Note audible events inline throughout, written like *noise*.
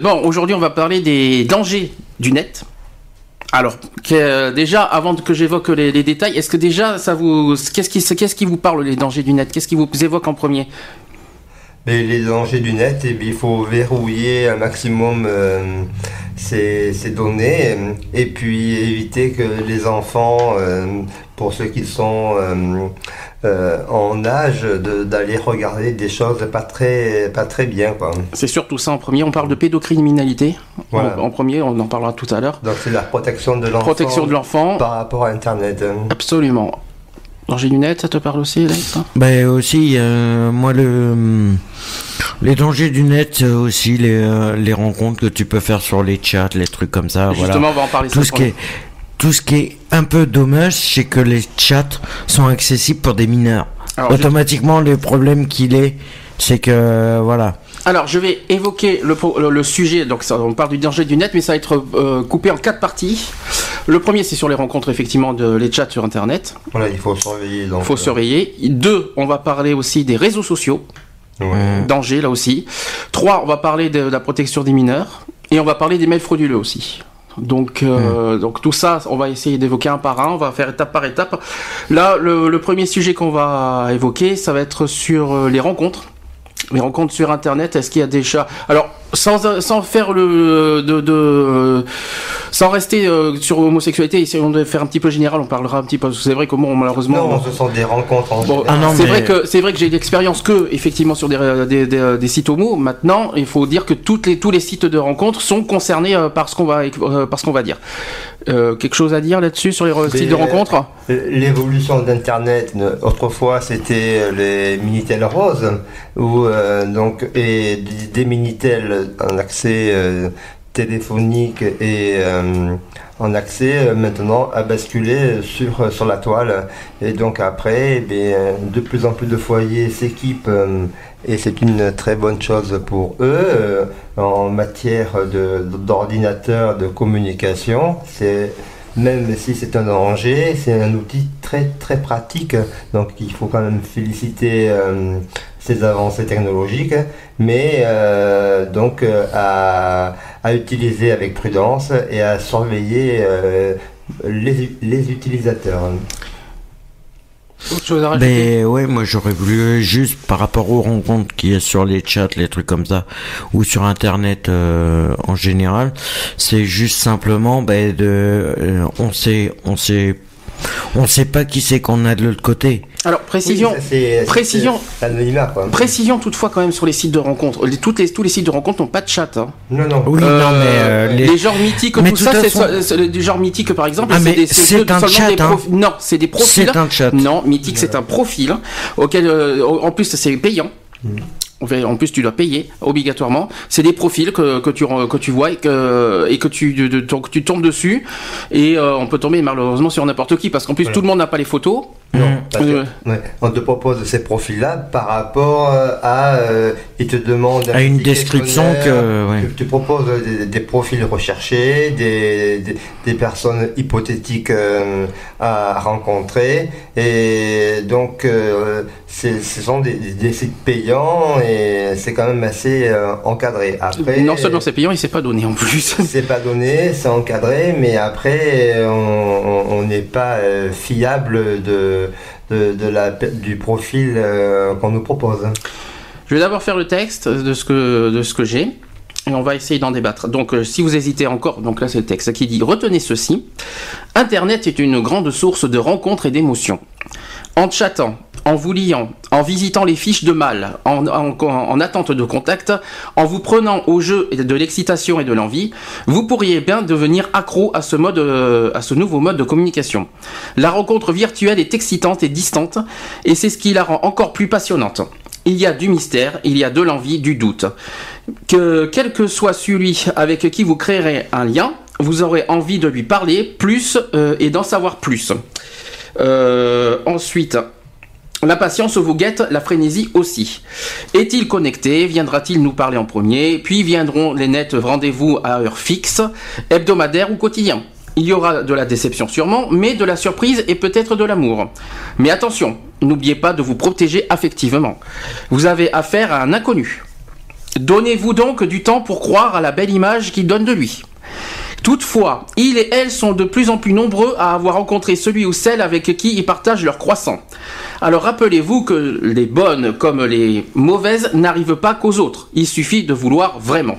Bon, aujourd'hui, on va parler des dangers du net. Alors, que- déjà, avant que j'évoque les, détails, est-ce que déjà, ça vous, qu'est-ce qui, qu'est-ce qui vous parle les dangers du net? Qu'est-ce qui vous évoque en premier? Mais les dangers du net, eh bien, il faut verrouiller un maximum euh, ces, données euh, et puis éviter que les enfants, euh, pour ceux qui sont euh, euh, en âge, de- d'aller regarder des choses pas très, pas très bien. Quoi. C'est surtout ça en premier. On parle de pédocriminalité. Voilà. En, en premier, on en parlera tout à l'heure. Donc c'est la protection de l'enfant Protection de l'enfant. par rapport à Internet. Absolument. Danger du net, ça te parle aussi, Alex hein? Ben aussi, euh, moi le les dangers du net c'est aussi les, euh, les rencontres que tu peux faire sur les chats, les trucs comme ça. Justement, voilà. on va en parler. Tout ce qui est tout ce qui est un peu dommage, c'est que les chats sont accessibles pour des mineurs. Alors, je- Automatiquement, le problème qu'il est, c'est que voilà. Alors, je vais évoquer le, pro- le, le sujet. Donc, ça, on parle du danger du net, mais ça va être euh, coupé en quatre parties. Le premier, c'est sur les rencontres, effectivement, de les chats sur Internet. Voilà, il faut surveiller. Il faut euh, surveiller. Deux, on va parler aussi des réseaux sociaux. ouais. Danger, là aussi. Trois, on va parler de la protection des mineurs. Et on va parler des mails frauduleux aussi. Donc, euh, donc tout ça, on va essayer d'évoquer un par un. On va faire étape par étape. Là, le, le premier sujet qu'on va évoquer, ça va être sur euh, les rencontres. Les rencontres sur Internet. Est-ce qu'il y a déjà Alors, sans, sans faire le de, de euh, sans rester euh, sur l'homosexualité, essayons de faire un petit peu général. On parlera un petit peu. C'est vrai que bon, malheureusement. Non, ce sont des rencontres en Bon, Ah non, c'est mais- vrai que c'est vrai que j'ai l'expérience que effectivement sur des, des, des, des sites homo. Maintenant, il faut dire que toutes les tous les sites de rencontres sont concernés euh, par ce qu'on va euh, par ce qu'on va dire. Euh, quelque chose à dire là-dessus sur les Mais, sites de rencontres L'évolution d'Internet, ne- autrefois c'était les Minitel roses, ou euh, donc et des- des Minitel en accès euh, téléphonique et euh, en accès euh, maintenant a basculé sur sur la toile et donc après eh de plus en plus de foyers s'équipent euh, et c'est une très bonne chose pour eux euh, en matière de d'ordinateur de communication c'est même si c'est un danger, c'est un outil très très pratique. Donc il faut quand même féliciter euh, ces avancées technologiques, mais euh, donc euh, à, à utiliser avec prudence et à surveiller euh, les, les utilisateurs. Autre chose à rajouter? Mais ouais, moi j'aurais voulu juste par rapport aux rencontres qu'il y a sur les chats, les trucs comme ça, ou sur Internet euh, en général, c'est juste simplement ben, de, euh, on sait, on sait, on sait pas qui c'est qu'on a de l'autre côté. Alors précision. Oui, ça, c'est- précision. c'est l'anonymat, quoi. Précision toutefois quand même sur les sites de rencontres. Les, toutes les, tous les sites de rencontres n'ont pas de chat. hein. Non, non. Oui, Euh, non, mais euh, les... les, genres mythiques, Mais tout de ça, c'est façon- so- c'est du genre mythique par exemple. Ah, c'est un chat, des hein. Non, c'est des profils. c'est un chat. Non, mythique, c'est un profil auquel, euh, en plus, c'est payant. Enfin, En plus, tu dois payer obligatoirement. C'est des profils que, que tu que tu vois et que et que tu de- de- que tu tombes dessus et euh, on peut tomber malheureusement sur n'importe qui parce qu'en plus Voilà. tout le monde n'a pas les photos. Non, Mm. parce que, Euh, ouais, on te propose ces profils-là par rapport euh, à. euh, ils te demandent. un À une description que, ouais. Tu, tu proposes des, des profils recherchés, des, des, des personnes hypothétiques euh, à rencontrer. Et donc, euh, c'est- ce sont des, sites payants et c'est quand même assez euh, encadré. Après, non seulement c'est payant, il s'est pas donné en plus. *laughs* c'est pas donné, c'est encadré, mais après, on- n'est pas euh, fiable de, de, de la, du profil euh, qu'on nous propose. Je vais d'abord faire le texte de ce que, de ce que j'ai. Et on va essayer d'en débattre. Donc, euh, si vous hésitez encore, donc là c'est le texte qui dit Retenez ceci. Internet est une grande source de rencontres et d'émotions. En chattant, en vous liant, en visitant les fiches de mal, en, en- en attente de contact, en vous prenant au jeu de l'excitation et de l'envie, vous pourriez bien devenir accro à ce mode, euh, à ce nouveau mode de communication. La rencontre virtuelle est excitante et distante, et c'est ce qui la rend encore plus passionnante. il y a du mystère, il y a de l'envie, du doute. Que quel que soit celui avec qui vous créerez un lien, vous aurez envie de lui parler plus euh, et d'en savoir plus. Euh, ensuite, la patience vous guette, la frénésie aussi. Est-il connecté? Viendra-t-il nous parler en premier? Puis viendront les nets rendez-vous à heure fixe, hebdomadaire ou quotidien? Il y aura de la déception sûrement, mais de la surprise et peut-être de l'amour. Mais attention, n'oubliez pas de vous protéger affectivement. Vous avez affaire à un inconnu. Donnez-vous donc du temps pour croire à la belle image qu'il donne de lui. Toutefois, il et elle sont de plus en plus nombreux à avoir rencontré celui ou celle avec qui ils partagent leur croissant. Alors rappelez-vous que les bonnes comme les mauvaises n'arrivent pas qu'aux autres. Il suffit de vouloir vraiment.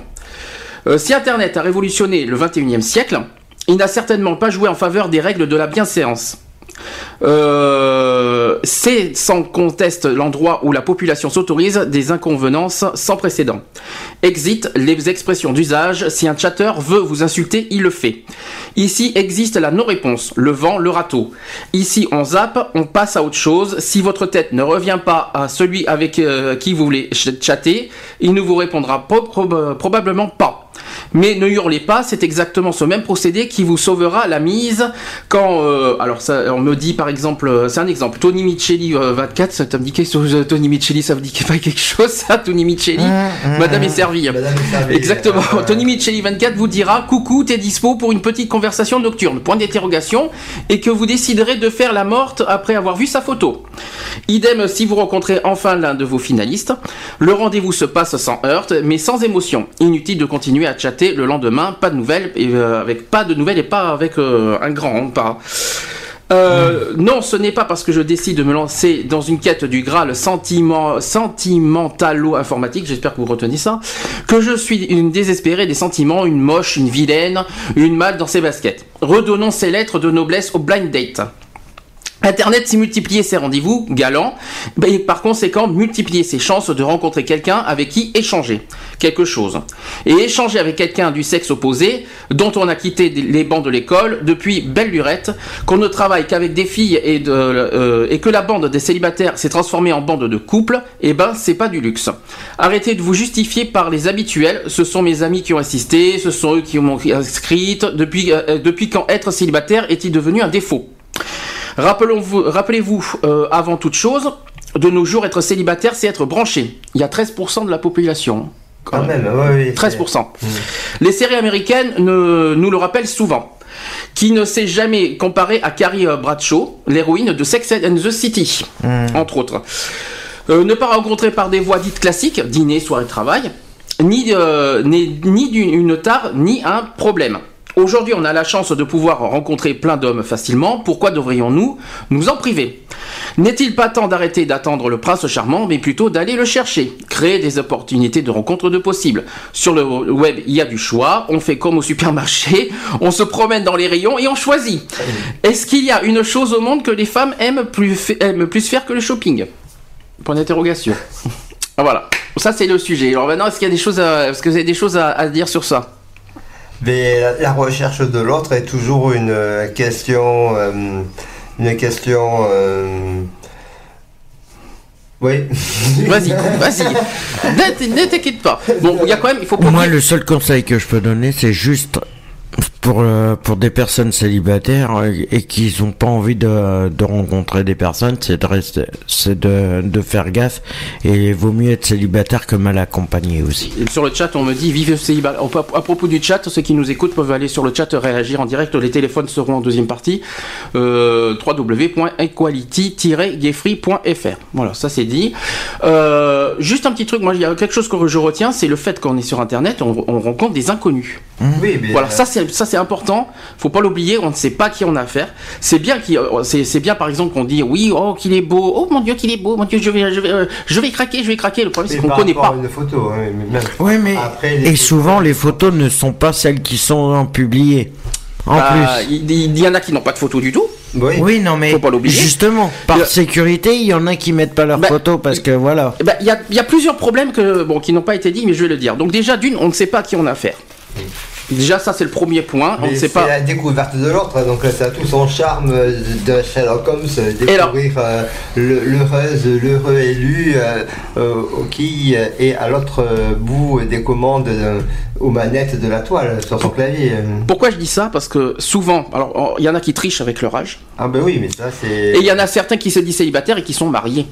Euh, si Internet a révolutionné le 21e siècle, il n'a certainement pas joué en faveur des règles de la bienséance. Euh, c'est sans conteste l'endroit où la population s'autorise des inconvenances sans précédent. Exit les expressions d'usage. Si un chatter veut vous insulter, il le fait. Ici existe la non-réponse, le vent, le râteau. Ici on zappe, on passe à autre chose. Si votre tête ne revient pas à celui avec euh, qui vous voulez chatter, il ne vous répondra probablement pas. Mais ne hurlez pas, c'est exactement ce même procédé qui vous sauvera la mise quand. Euh, alors, ça, on me dit par exemple, euh, c'est un exemple, Tony Micheli 24, ça, me dit quelque chose, Tony Micheli, ça vous dit pas *laughs* quelque chose, ça, Tony Micheli mmh, mmh, Madame est servie. Madame est servie. *laughs* Exactement. Tony Micheli 24 vous dira Coucou, t'es dispo pour une petite conversation nocturne, point d'interrogation, et que vous déciderez de faire la morte après avoir vu sa photo. Idem si vous rencontrez enfin l'un de vos finalistes. Le rendez-vous se passe sans heurte, mais sans émotion. Inutile de continuer à chatter le lendemain, pas de nouvelles, et, euh, avec pas de nouvelles et pas avec euh, un grand, pas. Euh, non, ce n'est pas parce que je décide de me lancer dans une quête du Graal sentiment, sentimentalo-informatique, j'espère que vous retenez ça, que je suis une désespérée des sentiments, une moche, une vilaine, une mâle dans ses baskets. Redonnons ces lettres de noblesse au blind date. Internet s'est multiplié ses rendez-vous galants, et par conséquent multiplier ses chances de rencontrer quelqu'un avec qui échanger quelque chose. Et échanger avec quelqu'un du sexe opposé, dont on a quitté les bancs de l'école depuis belle lurette, qu'on ne travaille qu'avec des filles et, euh, que la bande des célibataires s'est transformée en bande de couple, eh ben c'est pas du luxe. Arrêtez de vous justifier par les habituels, ce sont mes amis qui ont insisté, ce sont eux qui m'ont inscrite, depuis, euh, depuis quand être célibataire est-il devenu un défaut? Rappelons-vous, rappelez-vous, euh, avant toute chose, de nos jours, être célibataire, c'est être branché. Il y a 13% de la population. Quand, même, 13%. Mmh. Les séries américaines nous le rappellent souvent. Qui ne s'est jamais comparé à Carrie euh, Bradshaw, l'héroïne de Sex and the City, mmh. entre autres. Euh, ne pas rencontrer par des voies dites classiques, dîner, soirée, travail, ni, ni une tare, ni un problème. Aujourd'hui, on a la chance de pouvoir rencontrer plein d'hommes facilement. Pourquoi devrions-nous nous en priver? N'est-il pas temps d'arrêter d'attendre le prince charmant, mais plutôt d'aller le chercher? Créer des opportunités de rencontre de possibles. Sur le web, il y a du choix. On fait comme au supermarché. *laughs* On se promène dans les rayons et on choisit. Est-ce qu'il y a une chose au monde que les femmes aiment plus, plus faire que le shopping? Point d'interrogation. *laughs* voilà. Ça, c'est le sujet. Alors maintenant, est-ce qu'il y a des choses est-ce que vous avez des choses à dire sur ça? Mais la, recherche de l'autre est toujours une euh, question. Euh, une question. Euh, oui. *laughs* Vas-y, vas-y. Ne t'inquiète pas. Bon, il y a quand même, il faut. Moi, le seul conseil que je peux donner, c'est juste pour euh, pour des personnes célibataires euh, et qui n'ont pas envie de, de rencontrer des personnes, c'est de rester, c'est de, de faire gaffe et vaut mieux être célibataire que mal accompagné aussi. sur le chat, on me dit vive célibat. À propos du chat, ceux qui nous écoutent peuvent aller sur le chat réagir en direct. Les téléphones seront en deuxième partie. Euh, www.equality-gayfree.fr. Voilà, ça c'est dit. Euh, juste un petit truc, moi il y a quelque chose que je retiens, c'est le fait qu'on est sur Internet, on, on rencontre des inconnus. Oui, voilà, ça c'est ça c'est important. Faut pas l'oublier. On ne sait pas qui on a affaire. C'est bien qui, c'est bien par exemple qu'on dit oui, oh qu'il est beau, oh mon dieu qu'il est beau, mon dieu je vais, je vais, euh, je vais craquer, je vais craquer. Le problème c'est qu'on connaît pas. Une photo, hein, mais oui, mais et souvent les photos ne sont pas celles qui sont publiées. En bah, plus, il y, en a qui n'ont pas de photos du tout. Oui. oui, non, mais justement, par sécurité, il y en a qui mettent pas leurs bah, photos parce que voilà. Bah, il y, a, y, a, plusieurs problèmes que, bon, qui n'ont pas été dits, mais je vais le dire. Donc déjà, d'une, on ne sait pas à qui on a affaire. Déjà, ça c'est le premier point. On Mais ne c'est sait pas. la découverte de l'autre, donc euh, ça a tout son charme euh, de Sherlock Holmes, euh, découvrir euh, l'heureuse, l'heureux élu euh, euh, qui est à l'autre bout des commandes aux manettes de la toile sur son clavier. Pourquoi je dis ça? Parce que souvent, alors il y en a qui trichent avec leur âge, Ah ben oui, mais ça c'est... et il y en a certains qui se disent célibataires et qui sont mariés.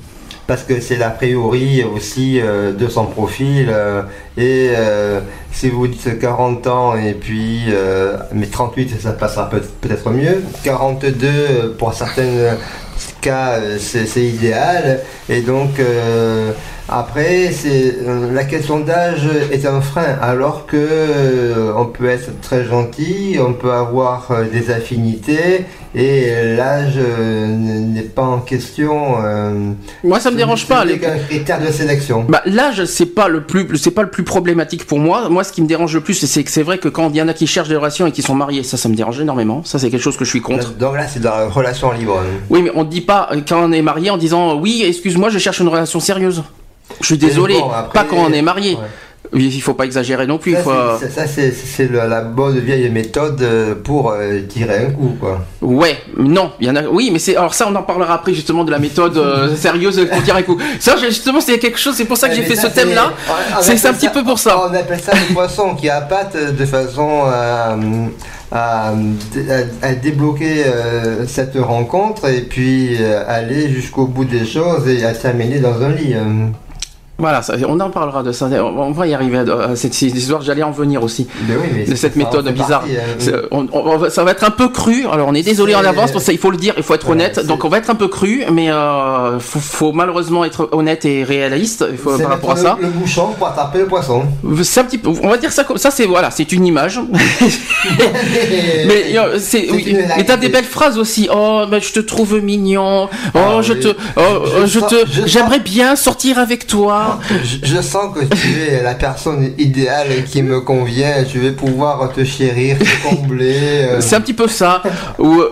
Parce que c'est l'a priori aussi euh, de son profil. euh, et euh, si vous dites 40 ans et puis mais 38 ça passera peut- peut-être mieux. 42 euh, pour certains cas c'est idéal. Et donc après c'est euh, la question d'âge est un frein alors que euh, on peut être très gentil, on peut avoir euh, des affinités et l'âge n'est pas en question. Moi, ça me dérange pas. c'est les- qu'un critère de sélection. Bah, l'âge, c'est pas le plus, c'est pas le plus problématique pour moi. Moi, ce qui me dérange le plus, c'est que c'est vrai que quand il y en a qui cherchent des relations et qui sont mariés, ça, ça me dérange énormément. Ça, c'est quelque chose que je suis contre. Donc là, c'est dans la relation libre. Oui, mais on ne dit pas quand on est marié en disant oui, excuse-moi, je cherche une relation sérieuse. Je suis désolé, bon, après- pas quand on est marié. Ouais. Il faut pas exagérer non plus. Ça, c'est- ça, c'est c'est la, bonne vieille méthode euh, pour euh, tirer un coup, quoi. Ouais, non, il y en a. Oui, mais c'est alors ça, on en parlera après justement de la méthode euh, *laughs* sérieuse pour tirer un coup. Ça, justement, c'est quelque chose. C'est pour ça que j'ai fait ça, ce thème-là. c'est- un petit peu pour ça. On appelle ça le *laughs* poisson qui a patte de façon à, à- à- à débloquer euh, cette rencontre et puis aller jusqu'au bout des choses et à terminer dans un lit. Voilà, ça- on en parlera de ça. On va y arriver à cette, cette histoire. J'allais en venir aussi. Mais oui, mais de cette méthode bizarre. partie. C'est- on- on va- ça va être un peu cru. Alors on est désolé en avance, ça, il faut le dire, il faut être Ouais, honnête. Donc on va être un peu cru, mais euh, faut, faut malheureusement être honnête et réaliste il faut, C'est par rapport à ça. le, le bouchon pour attraper le poisson. C'est un petit peu, on va dire ça comme ça. C'est voilà, c'est une image. *laughs* mais euh, c'est, oui, mais t'as des belles phrases aussi. Oh, je te trouve mignon. Oh, Ah je oui. te, oh, Je euh, je sens- te, je sens- j'aimerais bien sortir avec toi. Je, je sens que tu es la personne idéale qui me convient. Je vais pouvoir te chérir, te combler. euh. C'est un petit peu ça.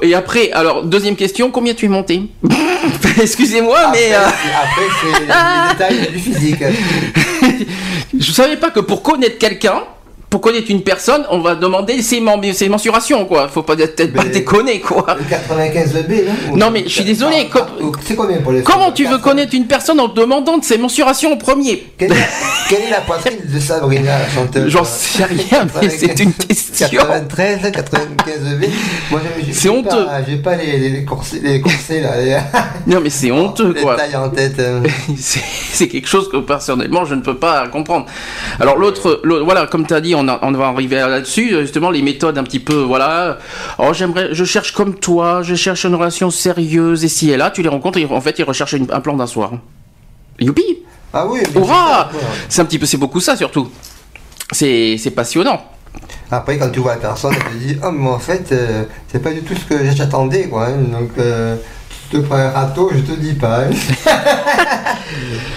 Et après, alors deuxième question, combien tu es monté? *laughs* Excusez-moi, mais euh, après, c'est les détails du physique. *laughs* je savais pas que pour connaître quelqu'un, pour connaître une personne, on va demander ses, ses mensurations, quoi. Faut pas peut-être pas déconner, quoi. Le 95 B, non Non, mais je suis désolé, Ah, com- ah, C'est combien pour les Comment tu veux 80. connaître une personne en demandant de ses mensurations au premier quelle est, quelle est la poitrine de Sabrina, la chanteuse J'en sais rien, mais c'est une question. 93, 95 B. Moi, C'est honteux. J'ai pas les, les, corsets, les corsets là. Les, *laughs* Non, mais c'est honteux, les quoi. tailles en tête. hein. *laughs* C'est quelque chose que personnellement je ne peux pas comprendre. Alors l'autre- voilà, comme tu as dit, on, a- on va arriver là-dessus, justement les méthodes un petit peu, voilà. Oh j'aimerais, je cherche comme toi, je cherche une relation sérieuse et si et là, tu les rencontres, et en fait ils recherchent une- un plan d'un soir. Youpi Ah oui, c'est un petit peu, c'est beaucoup ça surtout. C'est c'est passionnant. Après, quand tu vois la personne, elle te dit Oh, mais en fait, euh, c'est pas du tout ce que j'attendais, quoi. hein. Donc, euh, tu te prends un râteau, je te dis pas. hein. *laughs*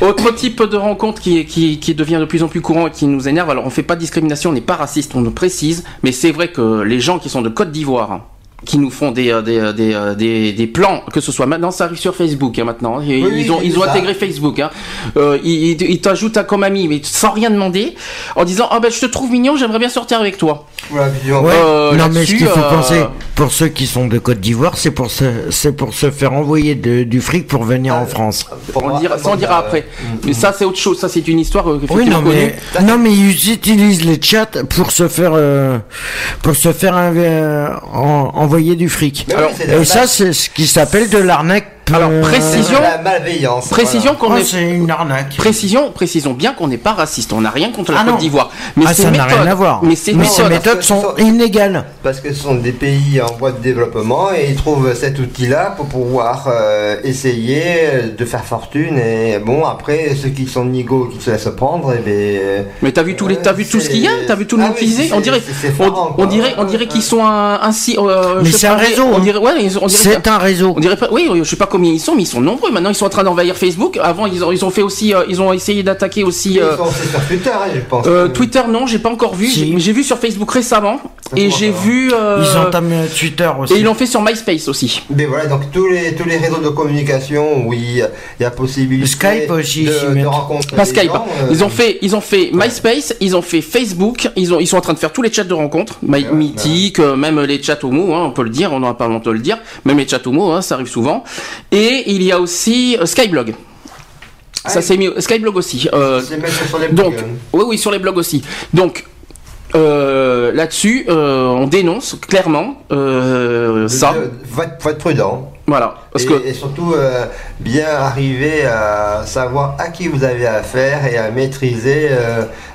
Autre type de rencontre qui, devient de plus en plus courant et qui nous énerve, alors on fait pas de discrimination, on n'est pas raciste, on le précise, mais c'est vrai que les gens qui sont de Côte d'Ivoire, hein, qui nous font des, euh, des, euh, des, euh, des, des plans, que ce soit maintenant, ça arrive sur Facebook hein, maintenant, ils, Oui, oui, ils ont, ils ont ça. intégré Facebook, hein. Euh, ils, ils- ils t'ajoutent à comme ami, mais sans rien demander, en disant ah ben je te trouve mignon, j'aimerais bien sortir avec toi. Ouais. Euh, non, mais ce qu'il faut euh, penser, pour ceux qui sont de Côte d'Ivoire, c'est pour se, c'est pour se faire envoyer de- du fric pour venir en France. pour dira, ça on dira euh, après. Mais ça c'est autre chose, ça c'est une histoire Oui, non, mais, non, mais ils utilisent les chats pour se faire, euh, pour se faire euh, en- envoyer du fric. Alors, Et ça, c'est ce qui s'appelle de l'arnaque. Alors, euh, précision- de la malveillance. Précision qu'on oh, est c'est une arnaque. Précision, précisons bien qu'on n'est pas raciste, on n'a rien contre la Ah Côte d'Ivoire. Mais ah, ces ça n'a méthodes- rien à voir. Mais ces ces méthodes, méthodes sont que- inégales. Parce que ce sont des pays en voie de développement et ils trouvent cet outil-là pour pouvoir euh, essayer de faire fortune. Et bon, après, ceux qui sont nigauds, qui se laissent prendre, et ben. Mais t'as vu tous les, t'as vu tout ce qu'il y a, t'as vu tout le Ah monde oui, c'est- On dirait, c'est- c'est on, dirait, on dirait qu'ils sont un, euh, Mais je c'est un réseau, On dirait, ouais, ils- on dirait, C'est un réseau. on dirait pas, oui, je sais pas combien ils sont, mais ils sont nombreux. Maintenant, ils sont en train d'envahir Facebook. Avant, ils ont, ils ont fait aussi, euh, ils ont essayé d'attaquer aussi. Ils euh, sont sur Twitter, hein, je pense. euh, Twitter non, j'ai pas encore vu, Si. J'ai- mais j'ai vu sur Facebook récemment. Et j'ai vu. euh, Ils entament euh, Twitter aussi. Et ils l'ont fait sur MySpace aussi. Mais voilà, donc tous les, tous les réseaux de communication où il y a, possibilité Skype aussi, de, rencontrer Pas Skype. gens, euh, Ils ont fait, ils ont fait MySpace, ils ont fait Facebook, ils ont, ils sont en train de faire tous les chats de rencontres, My- Ouais, Mythique, euh, même les chats homo, hein, on peut le dire, on n'aura pas honte de le dire, même les chats homo, hein, ça arrive souvent. Et il y a aussi euh, Skyblog. Ah ça c'est mis Skyblog aussi. Euh, sur les donc, blogs. oui, oui, sur les blogs aussi. Donc. euh, là-dessus, euh, on dénonce clairement euh, ça. Faut, être, faut être prudent. Voilà, parce et, que et surtout bien arriver à savoir à qui vous avez affaire et à maîtriser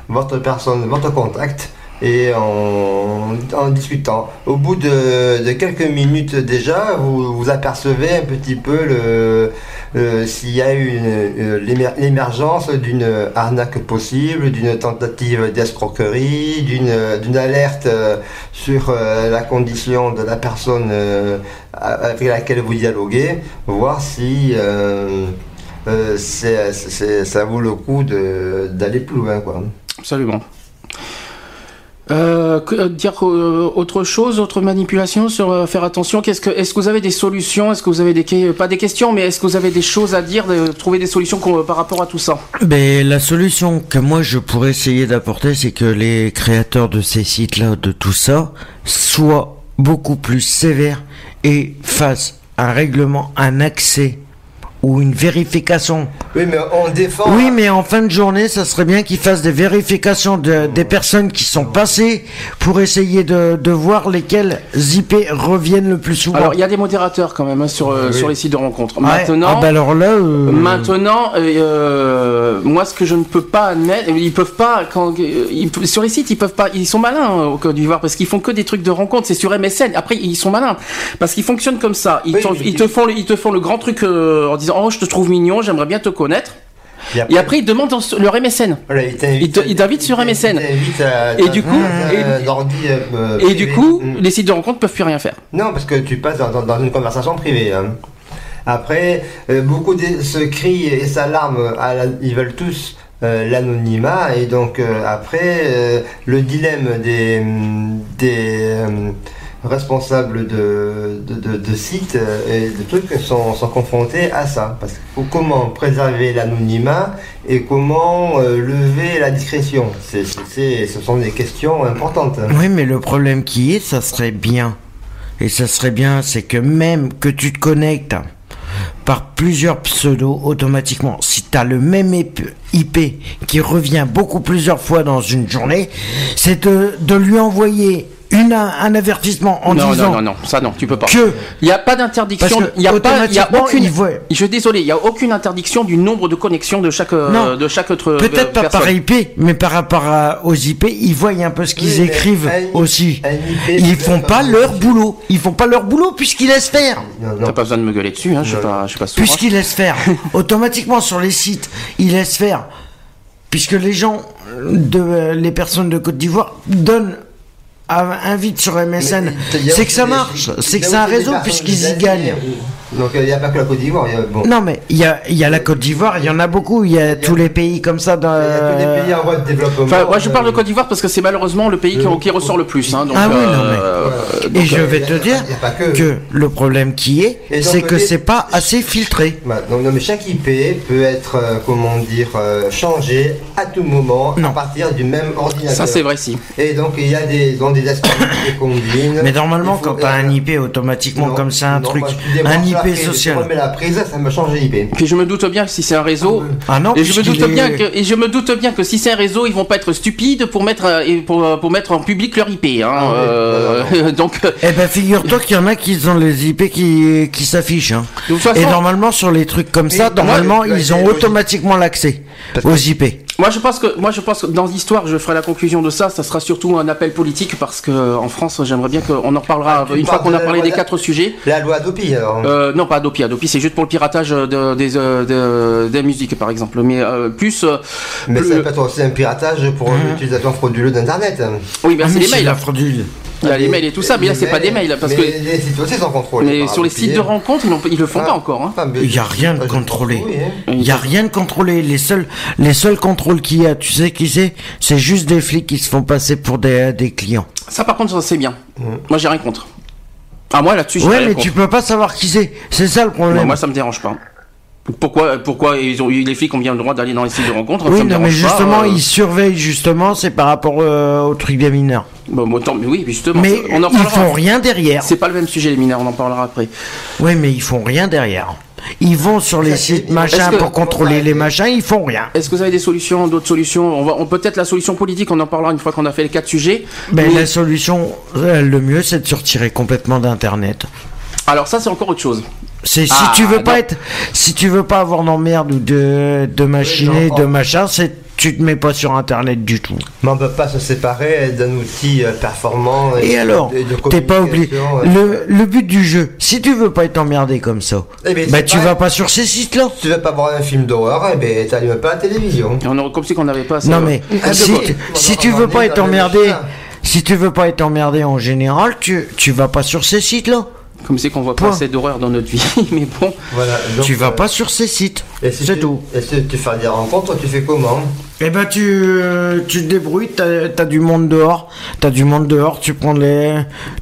votre personne, votre contact et en, discutant. Au bout de, quelques minutes déjà, vous, vous apercevez un petit peu s'il y a une, l'émer- l'émergence d'une arnaque possible, d'une tentative d'escroquerie, d'une, alerte euh, sur euh, la condition de la personne euh, avec laquelle vous dialoguez, voir si ça vaut le coup d'aller plus loin. Quoi. Absolument. Euh, euh, dire euh, autre chose, autre manipulation sur euh, faire attention? Qu'est-ce que, est-ce que vous avez des solutions? Est-ce que vous avez des pas des questions, mais est-ce que vous avez des choses à dire, trouver des solutions par rapport à tout ça? Ben, la solution que moi je pourrais essayer d'apporter, c'est que les créateurs de ces sites-là, de tout ça, soient beaucoup plus sévères et fassent un règlement, un accès ou une vérification. Oui, mais on défend. Oui, mais en fin de journée, ça serait bien qu'ils fassent des vérifications de, des personnes qui sont passées pour essayer de, de voir lesquelles IP reviennent le plus souvent. Alors, il y a des modérateurs quand même hein, sur euh, Oui. sur les sites de rencontres. Ouais. Maintenant. Ah, ben alors là, euh, Maintenant, euh, moi, ce que je ne peux pas admettre, ils peuvent pas quand ils- sur les sites, ils peuvent pas, ils sont malins hein, au Côte d'Ivoire parce qu'ils font que des trucs de rencontres. C'est sur MSN. Après, ils sont malins parce qu'ils fonctionnent comme ça. Ils, Oui, te font, le- ils te font le grand truc euh, en disant, oh, je te trouve mignon, j'aimerais bien te connaître. Et Et après, ils demandent dans leur MSN. Voilà, il t'invite- il te- il t'invite sur MSN. à- Et du coup- et- euh, Et du privé. coup, Mm. les sites de rencontres peuvent plus rien faire. Non, parce que tu passes dans, dans- dans une conversation privée. hein. Après, euh, beaucoup de, se crient et s'alarment, ils veulent tous euh, l'anonymat, et donc euh, après, euh, le dilemme des, des euh, responsables de, de, sites euh, et de trucs sont, sont confrontés à ça. Parce comment préserver l'anonymat et comment euh, lever la discrétion. C'est- c'est- ce sont des questions importantes. Oui, mais le problème qui est, ça serait bien. Et ça serait bien, c'est que même que tu te connectes par plusieurs pseudos automatiquement, si tu as le même IP qui revient beaucoup plusieurs fois dans une journée, c'est de, de lui envoyer une, un avertissement en non, disant non, non, non, ça non, tu peux pas. que Il n'y a pas d'interdiction. Il n'y a pas, il y a aucune. Je suis désolé, il n'y a aucune interdiction du nombre de connexions de chaque, euh, Non. de chaque autre. peut-être euh, pas par IP, mais par rapport à- aux IP, ils voient un peu ce qu'ils Oui, écrivent un aussi. un IP, Ils font pas- pas leur boulot. Ils font pas leur boulot puisqu'ils laissent faire. T'as pas besoin de me gueuler dessus, hein, je suis pas, je suis pas sourd. hein. Puisqu'ils laissent faire. *laughs* Automatiquement sur les sites, ils laissent faire. Puisque les gens, de, les personnes de Côte d'Ivoire donnent, a- invitent sur MSN. Mais y C'est que ça marche. y C'est que c'est un réseau puisqu'ils y gagnent. Donc il n'y a pas que la Côte d'Ivoire. y Bon. Non mais il y a, y la Côte d'Ivoire, il y en a beaucoup. Il y a tous les pays comme ça. Dans, Il n'y a que des pays en voie de développement. Enfin, moi je parle de euh, Côte d'Ivoire parce que c'est malheureusement le pays qui, Euh, qui ressort le plus. Hein, donc, Ah oui, non, mais- euh, Et je euh, vais y te dire y que- que le problème qui est, c'est que c'est pas assez filtré. Bah, donc, non, mais chaque IP peut être, euh, comment dire, euh, changé à tout moment Non. à partir du même ordinateur. ça c'est vrai si. Et donc il y a des, dans des combines. Mais normalement, faut- quand t'as un IP automatiquement non, comme ça, un non, truc, un IP social. remets la prise, ça me change l'IP. Puis je me doute bien que si c'est un réseau. Ah non, Et je, me doute est- bien que, et je me doute bien que si c'est un réseau, ils vont pas être stupides pour mettre, euh, et pour, euh, pour mettre en public leur IP. Hein, Ah euh, non, *laughs* donc, Eh ben figure-toi qu'il y en a qui ont les IP qui, qui s'affichent. hein. Et normalement sur les trucs comme ça, normalement moi, ils ont automatiquement l'accès aux IP. Moi je pense que moi je pense que dans l'histoire je ferai la conclusion de ça, ça sera surtout un appel politique parce que en France j'aimerais bien qu'on en reparlera Ah, une fois qu'on a parlé des quatre sujets. La loi Adopi alors. Euh, non pas Adopi, Adopi c'est juste pour le piratage de, des euh, de- des musiques par exemple, mais euh, plus euh, mais plus- ça peut être aussi un piratage pour l'utilisation frauduleuse d'Internet. oui ben Ah, c'est les mails, la fraudule. Il y a les mails et tout ça, mais là c'est pas des mails parce mais que les sites aussi sont contrôlés. mais sur les sites de rencontres ils, le font Ah. pas encore. Hein. Il y a rien de contrôlé. hein. Il y a rien de contrôlé. Les seuls, les seuls contrôles qu'il y a, tu sais qui c'est? C'est juste des flics qui se font passer pour des, des clients. Ça, par contre, ça, c'est bien. Moi, j'ai rien contre. Ah, moi, là-dessus, j'ai Ouais, rien mais contre. tu peux pas savoir qui c'est. C'est ça le Non, problème. moi, ça me dérange pas. Pourquoi, pourquoi ils ont, les filles ont bien le droit d'aller dans les sites de rencontres oui, non, mais pas, justement, euh. ils surveillent justement, c'est par rapport euh, au truc des mineurs. Bon, bon, tant- mais oui, justement. Mais on en ils font rien derrière. C'est pas le même sujet, les mineurs, on en parlera après. Oui, mais ils font rien derrière. Ils vont sur les sites ils- machin est-ce que- pour contrôler les machins, ils font rien. Est-ce que vous avez des solutions, d'autres solutions? On va, on peut-être la solution politique, on en parlera une fois qu'on a fait les quatre sujets. Ben, Mais- la solution, euh, le mieux, c'est de se retirer complètement d'Internet. Alors ça, c'est encore autre chose. C'est si Ah, tu veux pas être, si tu veux pas avoir d'emmerde ou de de machinerie, non, de machin, c'est tu te mets pas sur Internet du tout. Mais on ne peut pas se séparer d'un outil euh, performant. Et alors, de- de t'es pas obligé. euh. Le, le but du jeu, si tu veux pas être emmerdé comme ça, Eh ben, bah tu pas- vas pas sur ces sites-là. Si tu veux pas voir un film d'horreur, eh ben, t'allumes pas la télévision. Et on aurait comme si qu'on n'avait pas ça. Non mais Ah, si, si On tu veux pas être emmerdé, si tu veux pas être emmerdé en général, tu tu vas pas sur ces sites-là. Comme c'est qu'on voit pas Point. assez d'horreur dans notre vie. *laughs* mais bon. Voilà. donc, tu vas euh, pas sur ces sites. Et si C'est tu- tout. Et si tu fais des rencontres, tu fais comment? Eh ben tu, euh, tu te débrouilles, t'as as du monde dehors, t'as du monde dehors, tu prends les,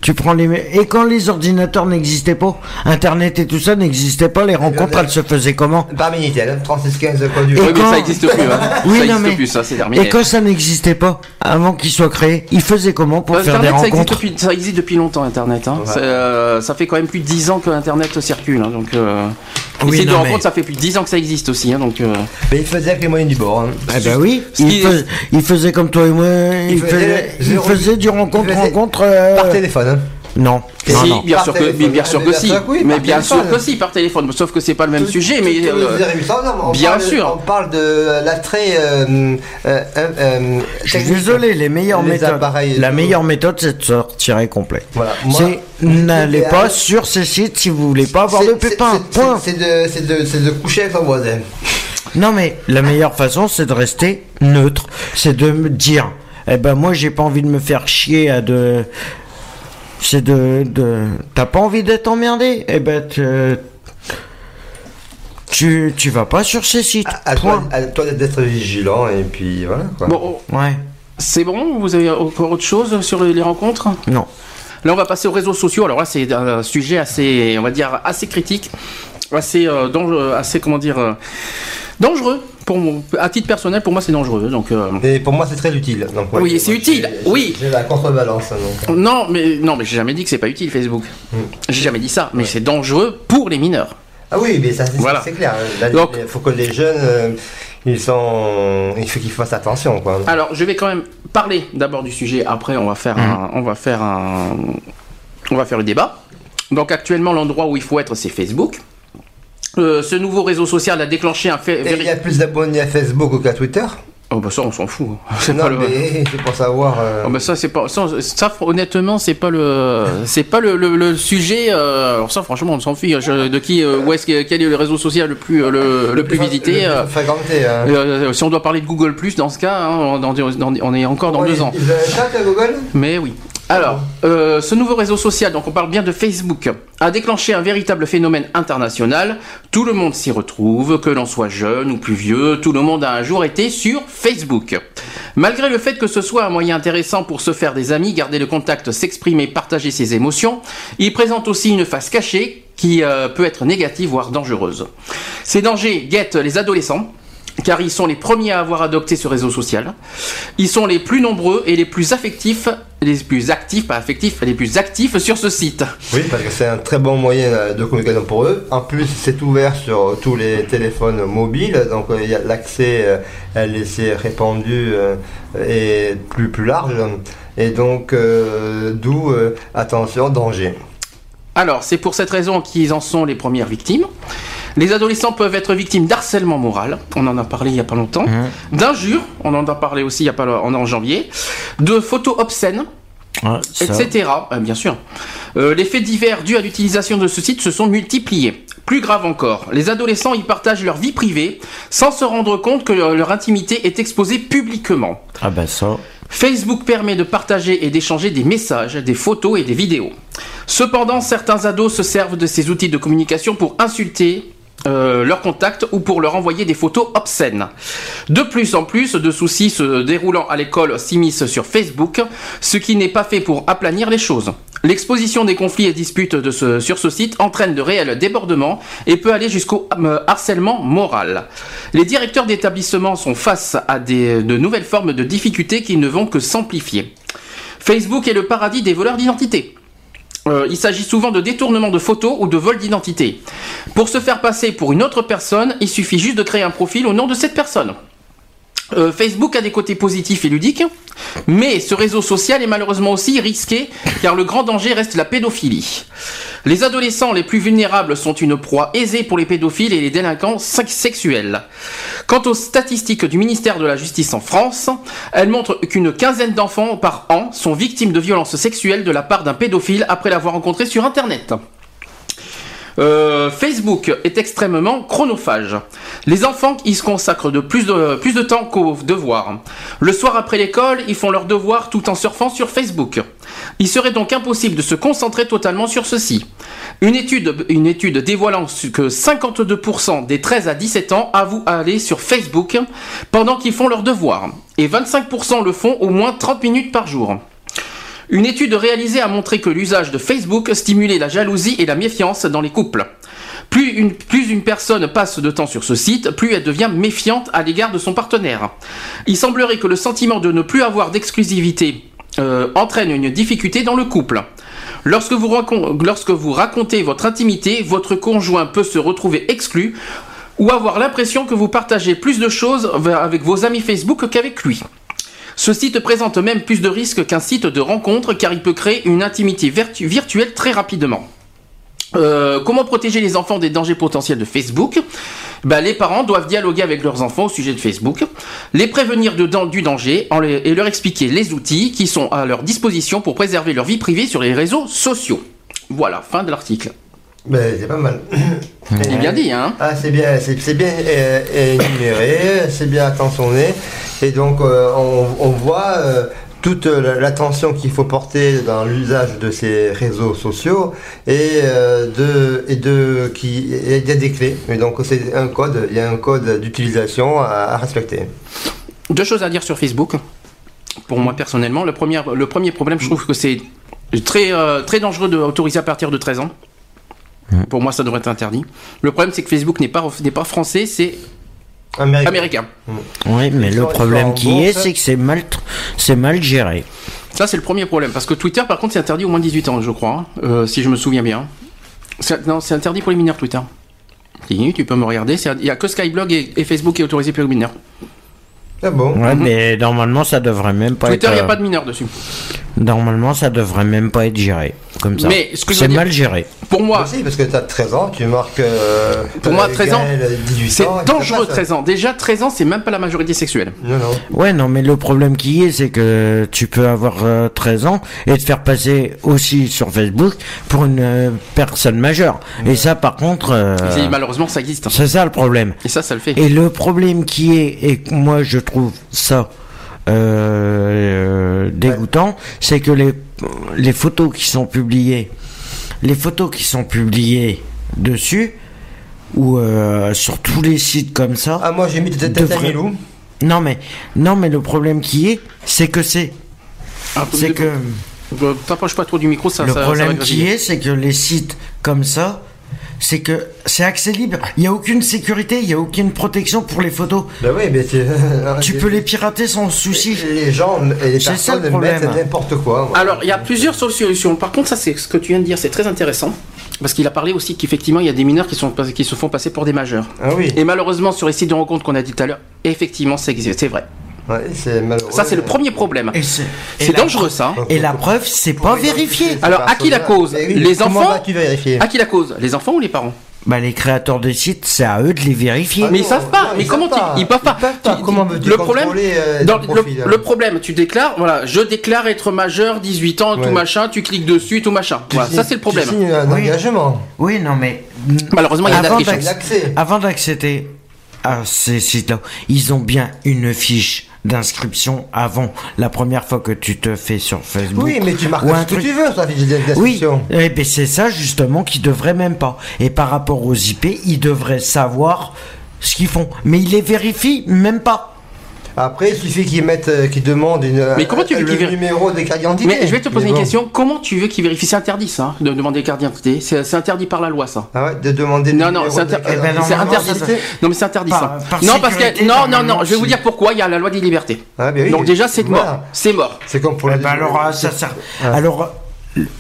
tu prends les, et quand les ordinateurs n'existaient pas, Internet et tout ça n'existait pas, les rencontres elles se faisaient comment? Par Minitel, 3615 code du Et Oui, mais quand- ça existe plus. Hein. Oui, ça non, existe mais- plus, ça c'est terminé. Et quand ça n'existait pas, avant qu'il soit créé, ils faisaient comment pour faire des Internet, ça existe, rencontres? depuis, ça existe depuis longtemps, Internet. Hein. Ouais. Euh, ça fait quand même plus de 10 ans que Internet circule. hein, donc, euh, Oui, les sites de rencontres, mais- ça fait plus de 10 ans que ça existe aussi. hein, donc, euh, Mais il faisait avec les moyens du bord. hein. Eh ben oui, est- fais- ils faisaient comme toi et moi, ils, faisait zéro- faisaient du rencontre il faisait rencontre. euh, Par téléphone. Hein. Non, si, non, non. bien sûr que, mais bien sûr que bien si. sûr que oui, mais bien sûr que si, par téléphone. Sauf que c'est pas le même Tout- sujet. Mais tout- euh, tout- vous avez vu ça Non, on bien parle- sûr. On parle de l'attrait. Euh, euh, euh, euh, Je suis désolé, les meilleures Les méthodes. La meilleure méthode, c'est de se retirer complet. Voilà. C'est n'allez pas sur ces sites si vous voulez pas avoir de pépins. c'est- de, c'est de, c'est de coucher avec son voisin. Non mais la meilleure façon, c'est de rester neutre. C'est de me dire, eh ben moi j'ai pas envie de me faire chier à de. C'est de, de... T'as pas envie d'être emmerdé Eh ben tu... tu tu vas pas sur ces sites. À à toi d'être vigilant et puis voilà quoi. bon, Ouais. c'est bon Vous avez encore autre chose sur les les rencontres? Non. Là, on va passer aux réseaux sociaux. Alors là, c'est un sujet assez, on va dire, assez critique, assez, euh, dangereux, assez, comment dire, euh, dangereux. Pour mon, à titre personnel, pour moi, c'est dangereux. Donc, euh, Et pour moi, c'est très utile. Donc, Oui, c'est utile, j'ai- oui. J'ai la contrebalance. Donc. non, mais non, mais j'ai jamais dit que c'est pas utile Facebook. J'ai jamais dit ça. Mais c'est dangereux pour les mineurs. Ah oui, mais ça, c'est Voilà. c'est clair. Là, Donc- il faut que les jeunes, euh, ils sont, il faut qu'ils fassent attention, quoi. Alors, je vais quand même parler d'abord du sujet. Après, on va faire un, on va faire un, on va faire le débat. Donc, actuellement, l'endroit où il faut être, c'est Facebook. Euh, ce nouveau réseau social a déclenché un fait. Il y a plus d'abonnés à Facebook qu'à Twitter. Oh bah ça, on s'en fout. C'est Non, pas le. c'est pour savoir. euh, Oh bah ça c'est pas ça, ça, honnêtement c'est pas le c'est pas le, le, le sujet euh, alors ça franchement on s'en fiche euh, de qui euh, où est-ce que quel est le réseau social le plus le, le plus visité fréquenté. Hein. si on doit parler de Google Plus dans ce cas hein, on est encore dans Ouais, deux ans Ils à Google mais oui. Alors, euh, ce nouveau réseau social, donc on parle bien de Facebook, a déclenché un véritable phénomène international. Tout le monde s'y retrouve, que l'on soit jeune ou plus vieux, tout le monde a un jour été sur Facebook. Malgré le fait que ce soit un moyen intéressant pour se faire des amis, garder le contact, s'exprimer, partager ses émotions, il présente aussi une face cachée qui euh, peut être négative voire dangereuse. Ces dangers guettent les adolescents car ils sont les premiers à avoir adopté ce réseau social. Ils sont les plus nombreux et les plus affectifs, les plus actifs, pas affectifs, les plus actifs sur ce site. Oui, parce que c'est un très bon moyen euh, de communication pour eux. En plus, c'est ouvert sur tous les téléphones mobiles, donc euh, il y a l'accès euh, laisser répandu euh, et plus plus large. Et donc, euh, d'où euh, attention, danger. Alors, c'est pour cette raison qu'ils en sont les premières victimes. Les adolescents peuvent être victimes d'harcèlement moral, on en a parlé il n'y a pas longtemps, d'injures, on en a parlé aussi il y a pas en, en janvier, de photos obscènes, Ouais, etc. Euh, bien sûr. Euh, les faits divers dus à l'utilisation de ce site se sont multipliés. Plus grave encore, les adolescents y partagent leur vie privée sans se rendre compte que leur, leur intimité est exposée publiquement. Ah bah ça. Facebook permet de partager et d'échanger des messages, des photos et des vidéos. Cependant, certains ados se servent de ces outils de communication pour insulter, euh, leurs contacts ou pour leur envoyer des photos obscènes. De plus en plus de soucis se déroulant à l'école s'immiscent sur Facebook, ce qui n'est pas fait pour aplanir les choses. L'exposition des conflits et disputes sur ce site entraîne de réels débordements et peut aller jusqu'au euh, harcèlement moral. Les directeurs d'établissements sont face à des, de nouvelles formes de difficultés qui ne vont que s'amplifier. Facebook est le paradis des voleurs d'identité. Euh, il s'agit souvent de détournement de photos ou de vol d'identité. Pour se faire passer pour une autre personne, il suffit juste de créer un profil au nom de cette personne. Euh, Facebook a des côtés positifs et ludiques, mais ce réseau social est malheureusement aussi risqué car le grand danger reste la pédophilie. Les adolescents les plus vulnérables sont une proie aisée pour les pédophiles et les délinquants sex- sexuels. Quant aux statistiques du ministère de la Justice en France, elles montrent qu'une quinzaine d'enfants par an sont victimes de violences sexuelles de la part d'un pédophile après l'avoir rencontré sur Internet. Euh, Facebook est extrêmement chronophage. Les enfants y se consacrent de plus, de plus de temps qu'aux devoirs. Le soir après l'école, ils font leurs devoirs tout en surfant sur Facebook. Il serait donc impossible de se concentrer totalement sur ceci. Une étude, une étude dévoilant que 52% des 13 à 17 ans avouent aller sur Facebook pendant qu'ils font leurs devoirs. Et 25% le font au moins 30 minutes par jour. Une étude réalisée a montré que l'usage de Facebook stimulait la jalousie et la méfiance dans les couples. Plus une, personne passe de temps sur ce site, plus elle devient méfiante à l'égard de son partenaire. Il semblerait que le sentiment de ne plus avoir d'exclusivité euh, entraîne une difficulté dans le couple. Lorsque vous racontez votre intimité, votre conjoint peut se retrouver exclu ou avoir l'impression que vous partagez plus de choses avec vos amis Facebook qu'avec lui. Ce site présente même plus de risques qu'un site de rencontre car il peut créer une intimité virtuelle très rapidement. Euh, comment protéger les enfants des dangers potentiels de Facebook? Ben, Les parents doivent dialoguer avec leurs enfants au sujet de Facebook, les prévenir du danger et leur expliquer les outils qui sont à leur disposition pour préserver leur vie privée sur les réseaux sociaux. Voilà, fin de l'article. Ben, c'est pas mal. C'est bien dit, hein Ah, c'est bien, c'est c'est bien euh, énuméré, c'est bien attentionné. Et donc, euh, on, on voit euh, toute la- l'attention qu'il faut porter dans l'usage de ces réseaux sociaux et euh, de et de qui il y a des clés. Et donc, c'est un code, il y a un code d'utilisation à, à respecter. Deux choses à dire sur Facebook. Pour moi personnellement, le premier, le premier problème, je trouve que c'est très, euh, très dangereux d'autoriser à partir de 13 ans. Pour moi, ça devrait être interdit. Le problème, c'est que Facebook n'est pas, n'est pas français, c'est Américain. américain. Oui, mais le problème qui est, c'est que c'est mal, c'est mal géré. Ça, c'est le premier problème. Parce que Twitter, par contre, c'est interdit au moins de 18 ans, je crois, hein, euh, si je me souviens bien. C'est- Non, c'est interdit pour les mineurs, Twitter. Tu peux me regarder. c'est- Il n'y a que Skyblog et, et Facebook qui est autorisé pour les mineurs. Ah bon Ouais, mais normalement, ça devrait même pas Twitter, il être. n'y a euh, pas de mineurs dessus. Normalement, ça devrait même pas être géré comme ça. Mais ce que je c'est mal géré. Pour moi, Aussi, parce que tu as 13 ans, tu marques. euh, Pour moi, euh, 13 ans, Gaël, 18 c'est dangereux, passe. 13 ans. Déjà, 13 ans, c'est même pas la majorité sexuelle. Non, non. Ouais, non, mais le problème qui est, c'est que tu peux avoir euh, 13 ans et te faire passer aussi sur Facebook pour une euh, personne majeure. Et ça, par contre, euh, malheureusement, ça existe. c'est ça le problème. Et ça, ça le fait. Et le problème qui est, et moi je trouve ça euh, dégoûtant, c'est que les, les photos qui sont publiées, les photos qui sont publiées dessus, ou euh, sur tous les sites comme ça, Ah, moi j'ai mis tête à Devrait- Milou. non mais, non mais le problème qui est, c'est que c'est, Ah, c'est que Euh, T'approches pas trop du micro, ça, le ça, problème qui est, c'est que les sites comme ça, c'est que c'est accès libre. Il n'y a aucune sécurité, il n'y a aucune protection pour les photos. Bah oui, mais tu, *laughs* peux les pirater sans souci. Les gens et les le personnes problème. mettent n'importe quoi. moi. Alors, il y a plusieurs solutions. Par contre, ça, c'est ce que tu viens de dire, c'est très intéressant. Parce qu'il a parlé aussi qu'effectivement, il y a des mineurs qui, sont, qui se font passer pour des majeurs. Ah oui, Et malheureusement, sur les sites de rencontres qu'on a dit tout à l'heure, effectivement, c'est c'est vrai. Ouais, c'est malheureux. Ça, c'est le premier problème. Et c'est et C'est la dangereux, ça. hein. Et la preuve, c'est pas vérifié. Alors, à qui la cause oui, Les enfants À qui la cause Les enfants ou les parents Bah, les créateurs de sites, c'est à eux de les vérifier. Ah Mais non, ils savent pas. non, mais ils comment savent tu- pas. ils peuvent pas. Ils peuvent pas. Tu- Comment le problème euh, dans- le, hein problème, tu déclares, voilà, je déclare être majeur, 18 ans, Ouais. tout machin, tu cliques dessus, tout machin. Tu Voilà, signes- ça c'est le problème. Tu signes un Oui. engagement. Oui, non, mais Malheureusement, il y a avant d'accéder à ces sites-là, ils ont bien une fiche d'inscription avant la première fois que tu te fais sur Facebook. Oui, mais tu marques ce que tu veux sur la fiche Oui, d'inscription. eh ben c'est ça justement qu'ils devraient même pas. Et par rapport aux IP, ils devraient savoir ce qu'ils font. Mais ils les vérifient même pas. Après, il suffit qu'ils mettent, euh, qu'ils demandent une, Mais comment tu veux le numéro des cartes d'identité. Mais je vais te poser Mais une bon. question. Comment tu veux qu'ils vérifient? C'est interdit ça, hein, de demander carte d'identité. C'est c'est interdit par la loi ça. Ah ouais, de demander Non, non, numéro c'est inter- cartes Eh ben, interdit. ça- Non, mais c'est interdit Par- ça. par non, parce que non, non, non. Je vais vous dire pourquoi. Il y a la loi des libertés. Ah, ben oui. Donc déjà, c'est Voilà. mort. C'est mort. C'est comme pour Eh les. ben alors, ça sert. Alors,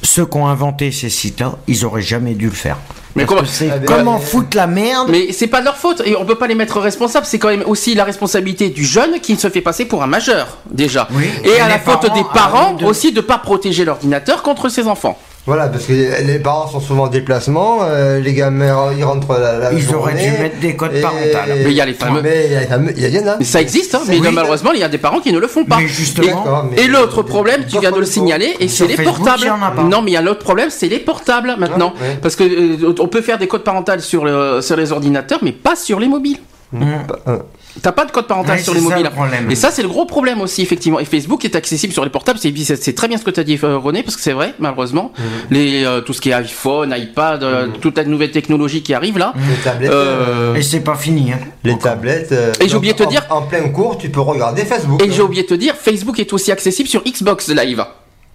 ceux qui ont inventé ces sites-là, ils auraient jamais dû le faire. Mais comment- que c'est Ah, comment foutre la merde Mais c'est pas de leur faute et on peut pas les mettre responsables. C'est quand même aussi la responsabilité du jeune qui se fait passer pour un majeur déjà. Oui. Et Et à la faute parents, des parents de- aussi de pas protéger l'ordinateur contre ses enfants. Voilà, parce que les parents sont souvent en déplacement, euh, les gamins ils rentrent la, la Ils auraient dû mettre des codes et- parentales. Mais il y a les fameux- Mais il y a les fameux- il y, en a. Mais ça existe, hein, mais Oui. malheureusement il y a des parents qui ne le font pas. Mais justement- Et l'autre problème, tu viens de le le signaler, et c'est les Facebook, portables. Non, mais il y a l'autre problème, c'est les portables maintenant. Ah, ouais. Parce que euh, on peut faire des codes parentaux sur, le- sur les ordinateurs, mais pas sur les mobiles. Euh, T'as pas de code parental Ouais, sur les mobiles. le. Et ça, c'est le gros problème aussi, effectivement. Et Facebook est accessible sur les portables. C'est, très bien ce que tu as dit, euh, René, parce que c'est vrai, malheureusement. Les, euh, tout ce qui est iPhone, iPad, euh, toute la nouvelle technologie qui arrive là. Les tablettes, Euh, Et c'est pas fini. Hein. les tablettes. euh, Et j'ai oublié de te en- dire- En plein cours, tu peux regarder Facebook. Et j'ai oublié de te dire, Facebook est aussi accessible sur Xbox Live.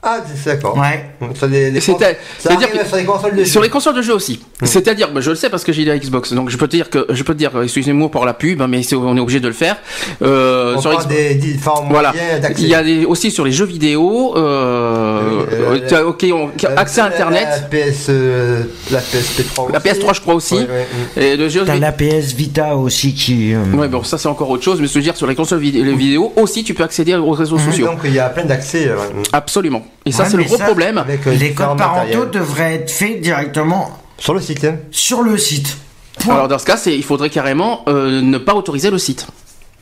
Ah, c'est d'accord. Ouais. Sur les, les C'est- cons- ça c'est-à-dire arrive que- sur les consoles de Sur jeux. les consoles de jeux aussi. C'est-à-dire, bah, je le sais parce que j'ai la Xbox, donc je peux te dire que je peux te dire, excusez-moi pour la pub, hein, mais on est obligé de le faire. Euh, On sur parle Xbox- des différents Voilà. Il y a des, aussi sur les jeux vidéo, euh, Euh, as- ok, on- Euh, accès à la- Internet, La, PS, euh, la PSP3 la PS3 je crois aussi, Ouais, ouais, et de jeux T'as vidéo. la PS Vita aussi qui. euh, Ouais, bon, ça c'est encore autre chose, mais je veux dire, sur les consoles vidéo, les vidéos aussi, tu peux accéder aux réseaux Oui, sociaux. Donc il y a plein d'accès. euh, ouais. Absolument. Et ça, Ouais, c'est le gros ça, problème. Avec euh, Les codes parentaux devraient être faits directement Sur le site. hein. sur le site. Point. Alors dans ce cas, il faudrait carrément euh, ne pas autoriser le site.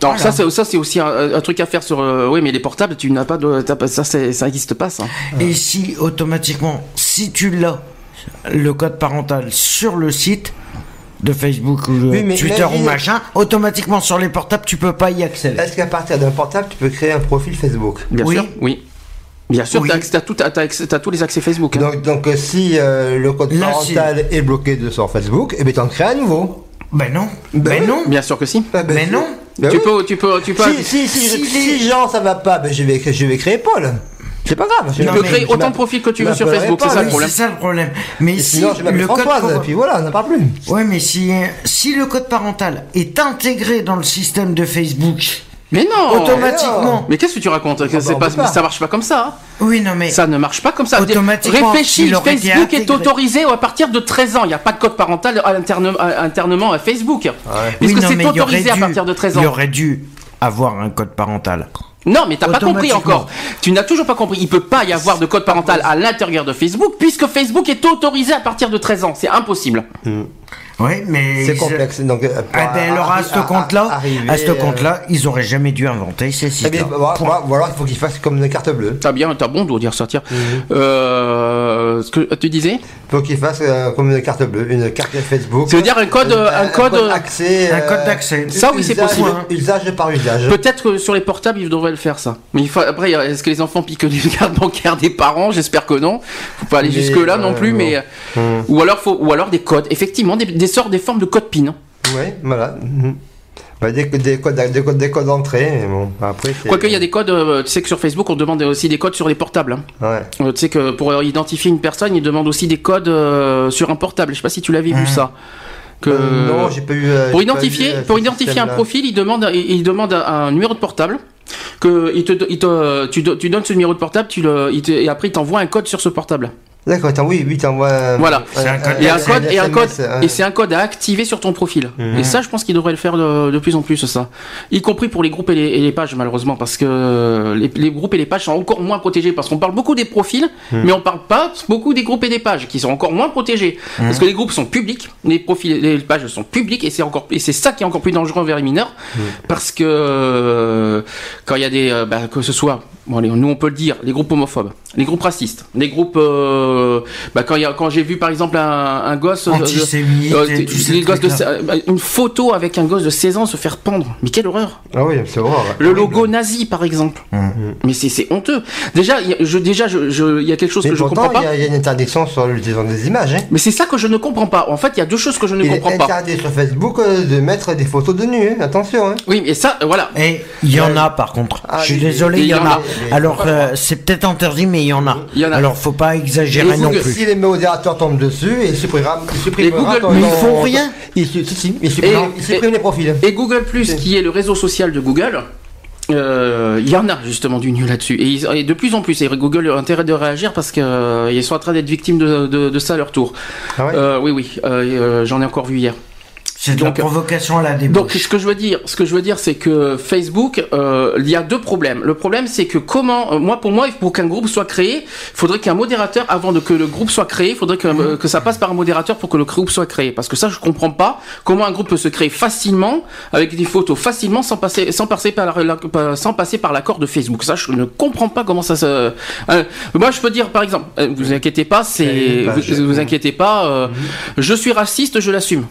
Alors Voilà. ça, c'est, ça c'est aussi un, un truc à faire sur. euh, oui, mais les portables, tu n'as pas de, ça, c'est, ça n'existe pas ça. Et si automatiquement, si tu l'as, le code parental sur le site de Facebook ou de Oui, mais Twitter ou machin, automatiquement sur les portables, tu peux pas y accéder. Est-ce qu'à partir d'un portable, tu peux créer un profil Facebook? Bien Oui. sûr, oui. Bien sûr, Oui. t'as- t'as tous les accès Facebook. hein. Donc, donc euh, si euh, le code Là, parental est bloqué de sur Facebook, eh bien t'en crées un nouveau. Ben non. Ben Ben non. Bien sûr que si. Ah, ben, Mais c'est- non. ben tu, oui. peux, tu peux, tu peux. Si, si, si, Si si, les- Jean ça va pas, ben je vais, je vais créer Paul. C'est pas grave. Tu peux créer autant de profils que tu veux sur Facebook, c'est ça le problème. C'est ça le problème. Mais si sinon, je le code Françoise, par- puis voilà, on n'en parle plus. Ouais, mais si, euh, si le code parental est intégré dans le système de Facebook, Mais non automatiquement. Mais qu'est-ce que tu racontes Que bah, pas, pas. Ça marche pas comme ça. hein. Oui, non, mais. Ça ne marche pas comme ça. Automatiquement, Réfléchis, il Facebook est autorisé à partir de 13 ans. Il n'y a pas de code parental à internement à Facebook. Oui, Puisque non, c'est mais il y aurait autorisé à dû- partir de 13 Il ans. aurait dû avoir un code parental. Non, mais t'as pas compris encore. Tu n'as toujours pas compris. Il peut pas y avoir de code parental à l'intérieur de Facebook puisque Facebook est autorisé à partir de 13 ans. C'est impossible. Oui, mais. C'est complexe. Donc, euh, Ah ben alors à ce compte-là, à ce euh, compte-là, ils auraient jamais dû inventer ces eh sites. bien, voilà, voilà, voilà, il faut qu'il fasse comme une carte bleue. T'as bien, t'as bon de dire tiens. Mhm. Euh, ce que tu disais Il faut qu'il fasse euh, comme une carte bleue, une carte Facebook. Ça veut dire un code, Euh, un code. accès. Un code euh, d'accès. Ça, oui, c'est possible. Usage par usage. Peut-être que sur les portables, ils devraient le faire ça. Mais il faut, après, est-ce que les enfants piquent des *laughs* cartes bancaires des parents? J'espère que non. Faut pas aller Mais, jusque là non plus, mais euh, ou alors faut, ou alors des codes. Effectivement, des, des sortes, des formes de codes PIN. Oui, voilà. Mhm. Bah, des, des codes, des codes, des codes d'entrée, mais bon, après. c'est- Quoique il y a des codes, euh, tu sais que sur Facebook, on demande aussi des codes sur les portables. hein. Ouais. Euh, tu sais que pour identifier une personne, ils demandent aussi des codes euh, sur un portable. Je sais pas si tu l'avais vu ça. Que non, j'ai pas eu. pour identifier, pour identifier un profil, il demande, il, il demande un, numéro de portable. Que il te, il te, tu, do- tu donnes ce numéro de portable, tu le, il te- et après il t'envoie un code sur ce portable. D'accord, attends, oui, oui, t'envoies. Voilà. Et un c'est code, et un code, SMS, ouais. et c'est un code à activer sur ton profil. Mhm. Et ça, je pense qu'il devrait le faire de, de plus en plus, ça. Y compris pour les groupes et les, et les pages, malheureusement, parce que les, les groupes et les pages sont encore moins protégés, parce qu'on parle beaucoup des profils, Mhm. mais on parle pas beaucoup des groupes et des pages, qui sont encore moins protégés. Mhm. Parce que les groupes sont publics, les profils, les pages sont publiques, et c'est encore, et c'est ça qui est encore plus dangereux envers les mineurs, parce que euh, quand il y a des, euh, bah, que ce soit bon, allez, nous on peut le dire, les groupes homophobes, les groupes racistes, les groupes. euh, bah, quand, il y a- quand j'ai vu par exemple un, un gosse. euh, euh, de- euh, une photo avec un gosse de 16 ans se faire pendre. Mais quelle horreur Ah oui, c'est horreur. Le logo nazi par exemple. Mais c'est honteux. Déjà, il y a- je, déjà, je, je- il y a quelque chose Mais que je pourtant, comprends il y, pas. a- il y a une interdiction sur l'utilisation des images. Hein. Mais c'est ça que je ne comprends pas. En fait, il y a deux choses que je ne Il est comprends pas. interdit sur Facebook euh, de mettre des photos de nu, hein. attention. Hein. Oui, mais ça, euh, voilà. Et il y en a par contre. Ah, je suis désolé, il y en a. Alors euh, c'est peut-être interdit, mais il y en a. Il y en a. Alors faut pas exagérer Et non plus. Si les modérateurs tombent dessus, ils supprimera, ils Google- ils font rien. Ils, suppriment, Et- les profils. Et Google Plus, qui est le réseau social de Google, euh, il y en a justement du nu là-dessus. Et, et de plus en plus, et Google a intérêt de réagir parce qu'ils sont en train d'être victimes de, de- de ça à leur tour. Ah ouais Euh, oui, oui, euh, euh, j'en ai encore vu hier. C'est de la Donc- provocation à la Donc, débauche. ce que je veux dire, ce que je veux dire, c'est que Facebook, euh, il y a deux problèmes. Le problème, c'est que comment, euh, moi, pour moi, pour qu'un groupe soit créé, il faudrait qu'un modérateur, avant de que le groupe soit créé, il faudrait que, euh, que ça passe par un modérateur pour que le groupe soit créé. Parce que ça, je comprends pas comment un groupe peut se créer facilement avec des photos facilement sans passer, sans passer par la- sans passer par l'accord de Facebook. Ça, je ne comprends pas comment ça se. Euh, moi, je peux dire, par exemple, vous inquiétez pas, c'est, vous, vous inquiétez pas, euh, je suis raciste, je l'assume.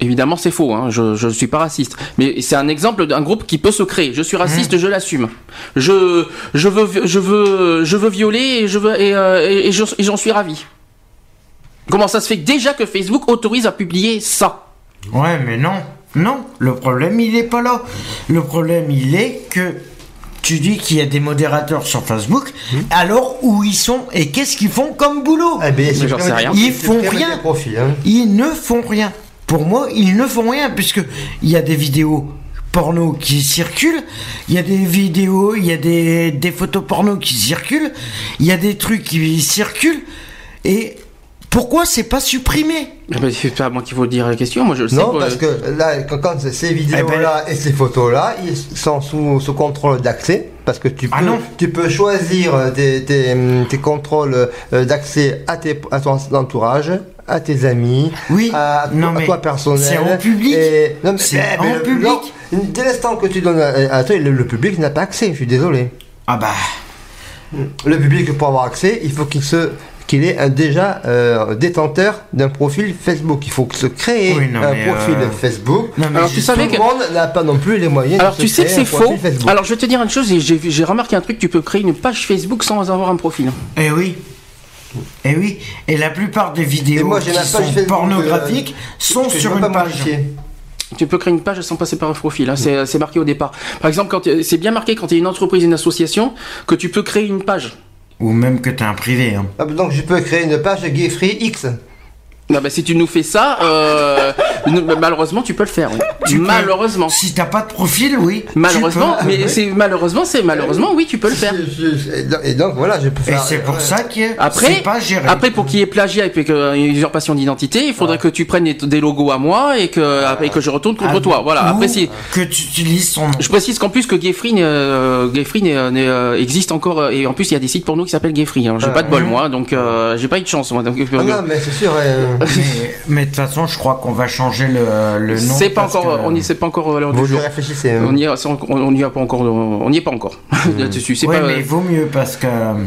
Évidemment, c'est faux. Hein. Je ne suis pas raciste, mais c'est un exemple d'un groupe qui peut se créer. Je suis raciste, je l'assume. Je je veux je veux je veux violer et je veux et, euh, et- et je- et j'en suis ravi. Comment ça se fait déjà que Facebook autorise à publier ça? Ouais, mais non. Non, le problème, il est pas là. Le problème, il est que tu dis qu'il y a des modérateurs sur Facebook, alors où ils sont et qu'est-ce qu'ils font comme boulot? Eh ben, ils j'en font rien. profils, hein. Ils ne font rien. Pour moi, ils ne font rien, puisque il y a des vidéos porno qui circulent, il y a des vidéos, il y a des, des photos porno qui circulent, il y a des trucs qui circulent, et pourquoi c'est pas supprimé? Eh ben, C'est pas moi qu'il faut dire la question. Moi, je le sais. Non, parce que là, quand, quand Eh ces vidéos-là ben- et ces photos-là, ils sont sous, sous contrôle d'accès. Parce que tu peux, Ah non. tu peux choisir tes, tes, tes contrôles euh, d'accès à, tes, à ton entourage, à tes amis, Oui, à, non, à toi personnel. c'est en public. Et- non, mais- C'est en public. non, dès l'instant que tu donnes à, à toi, le, le public n'a pas accès, je suis désolé. Ah bah, Le public, pour avoir accès, il faut qu'il se qu'il est déjà euh, détenteur d'un profil Facebook. Il faut que se créer Oui, non, un profil euh, Facebook. non, mais Alors, tu savais Tout que- le monde n'a pas non plus les moyens Alors de tu sais que c'est faux. Facebook. Alors je vais te dire une chose et j'ai j'ai remarqué un truc. Tu peux créer une page Facebook sans avoir un profil. eh oui. Eh oui, et la plupart des Et vidéos moi, j'ai qui sont Facebook, pornographiques sont que je sur une pas page. Tu peux créer une page sans passer par un profil. hein. C'est c'est marqué au départ. Par exemple, quand euh, c'est bien marqué quand tu es une entreprise, une association, que tu peux créer une page. Ou même que t'es un privé. Hein. Ah, donc je peux créer une page Gay Free X. Non, bah, si tu nous fais ça, euh, nous- malheureusement, tu peux le faire. oui. Tu peux. malheureusement. Si t'as pas de profil, oui. Malheureusement, peux. mais c'est malheureusement, c'est malheureusement, oui, tu peux le faire. Et donc- Et voilà, je peux Et faire. c'est pour euh, ça que Après, pas géré. après pour qu'il y ait plagiat et puis que euh, une usurpation d'identité, il faudrait que tu prennes des, logos à moi et que, et que je retourne contre Ah, toi. Voilà. ou Après, si, que tu utilises son nom. je précise qu'en plus que Gayfree, euh, euh, existe encore euh, et en plus il y a des sites pour nous qui s'appellent Gayfree. Alors j'ai Ah, pas de bol moi, donc euh, j'ai pas eu de chance moi. Donc, Ah non, mais c'est sûr. Euh, mais, de toute façon, je crois qu'on va changer le, le nom. c'est pas parce encore, que- on y c'est pas encore à l'heure du jour. réfléchissez. hein. On y, est, on, on y a pas encore, on y est pas encore *laughs* là-dessus. C'est Ouais, pas. mais il vaut mieux parce que.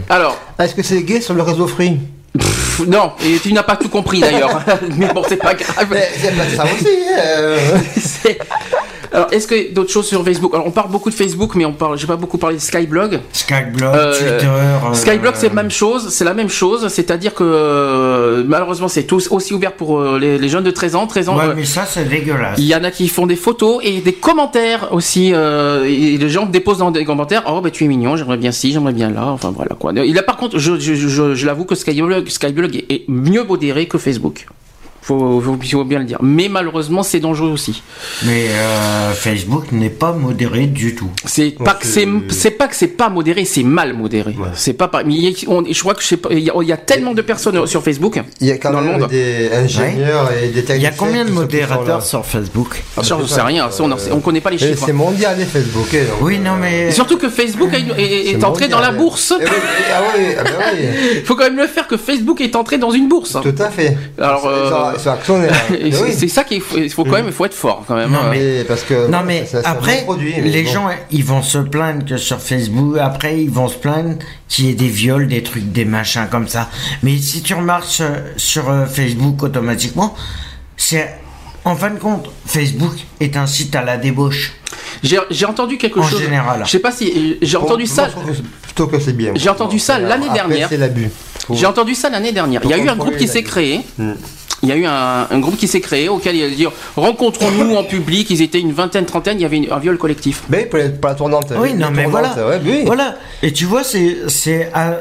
Alors, Est-ce que c'est gay sur le réseau Free? Pff, non, et tu n'as pas tout compris d'ailleurs. *laughs* mais bon, c'est pas grave. Mais c'est pas ça aussi. *laughs* euh. Alors, est-ce que d'autres choses sur Facebook? Alors, on parle beaucoup de Facebook, mais on parle, j'ai pas beaucoup parlé de Skyblog. Skyblog, Euh, Twitter. euh, Skyblog, c'est la même chose, c'est la même chose, c'est-à-dire que euh, malheureusement, c'est tous aussi ouvert pour les, les jeunes de 13 ans. 13 ans, Ouais, mais ça, c'est dégueulasse. il y en a qui font des photos et des commentaires aussi. euh, et les gens déposent dans des commentaires. Oh, bah tu es mignon, j'aimerais bien ci, j'aimerais bien là. Enfin voilà quoi. Il a par contre, je, je, je, je l'avoue que Skyblog, Skyblog est mieux modéré que Facebook. Faut, faut, faut bien le dire. Mais malheureusement, c'est dangereux aussi. Mais euh, Facebook n'est pas modéré du tout. C'est pas que c'est pas que c'est pas modéré, c'est mal modéré. C'est pas pas. mais il y a- on- je crois que je sais pas. Il y, a, il y a tellement de personnes sur Facebook. Il y a quand Dans le même monde. des ingénieurs et des techniciens. Il y a combien de modérateurs sur Facebook Ah, ça, je sais rien. Ça, on, en- on connaît pas les Mais chiffres. C'est mondial les Facebook. hein, donc, Oui, non, euh, mais. Et surtout que Facebook est, entré dans la bourse. Eh oui, ah oui, ah oui. Il *laughs* faut quand même le faire que Facebook est entré dans une bourse. Tout à fait. Alors, *laughs* euh, c'est ça qu'il faut, il faut quand même, il faut être fort quand même. Non, hein. mais- parce que Non mais ça- ça après, bon produit, mais les bon. gens, ils vont se plaindre que sur Facebook, après ils vont se plaindre qu'il y ait des viols, des trucs, des machins comme ça. Mais si tu remarques sur, sur, euh, Facebook automatiquement, c'est en fin de compte, Facebook est un site à la débauche. J'ai entendu quelque En chose. général. Je sais pas si j'ai Bon, entendu ça. je trouve que c'est- plutôt que c'est bien. J'ai entendu ça l'année dernière. C'est l'abus. J'ai entendu ça l'année dernière. Il y a eu un groupe qui s'est créé. Hmm. Il y a eu un, un groupe qui s'est créé auquel il a dit rencontrons-nous en public. Ils étaient une vingtaine, trentaine. Il y avait une- un viol collectif. Mais pour, la- pour la tournante. Oui, non, mais voilà. ouais, oui. Voilà. Et tu vois, c'est,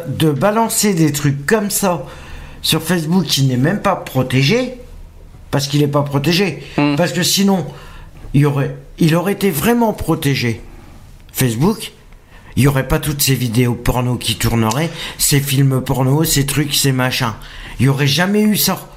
de balancer des trucs comme ça sur Facebook qui n'est même pas protégé, parce qu'il n'est pas protégé. Mm. Parce que sinon, il, aurait, il aurait été vraiment protégé. Facebook, il n'y aurait pas toutes ces vidéos porno qui tourneraient, ces films porno, ces trucs, ces machins. Il n'y aurait jamais eu ça.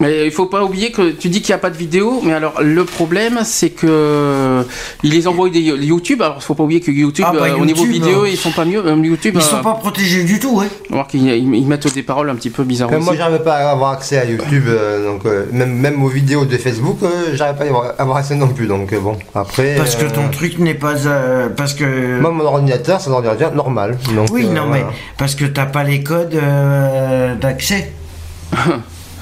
Mais il faut pas oublier que tu dis qu'il n'y a pas de vidéo, mais alors le problème c'est que ils les envoient des YouTube. Alors il faut pas oublier que YouTube, Ah, bah, euh, au niveau YouTube, vidéo, euh, ils sont pas mieux. Euh, YouTube, Ils euh, sont pas protégés du tout, ouais. on va voir qu'ils ils- mettent des paroles un petit peu bizarres. Comme moi, aussi. j'arrive pas à avoir accès à YouTube, euh, donc euh, même, même aux vidéos de Facebook, euh, j'arrive pas à y avoir, accès non plus. Donc euh, bon, après. Parce que ton truc n'est pas. euh, parce que. Moi, mon ordinateur, c'est un ordinateur normal. Donc, Oui, euh, non, mais parce que t'as pas les codes euh, d'accès. *laughs*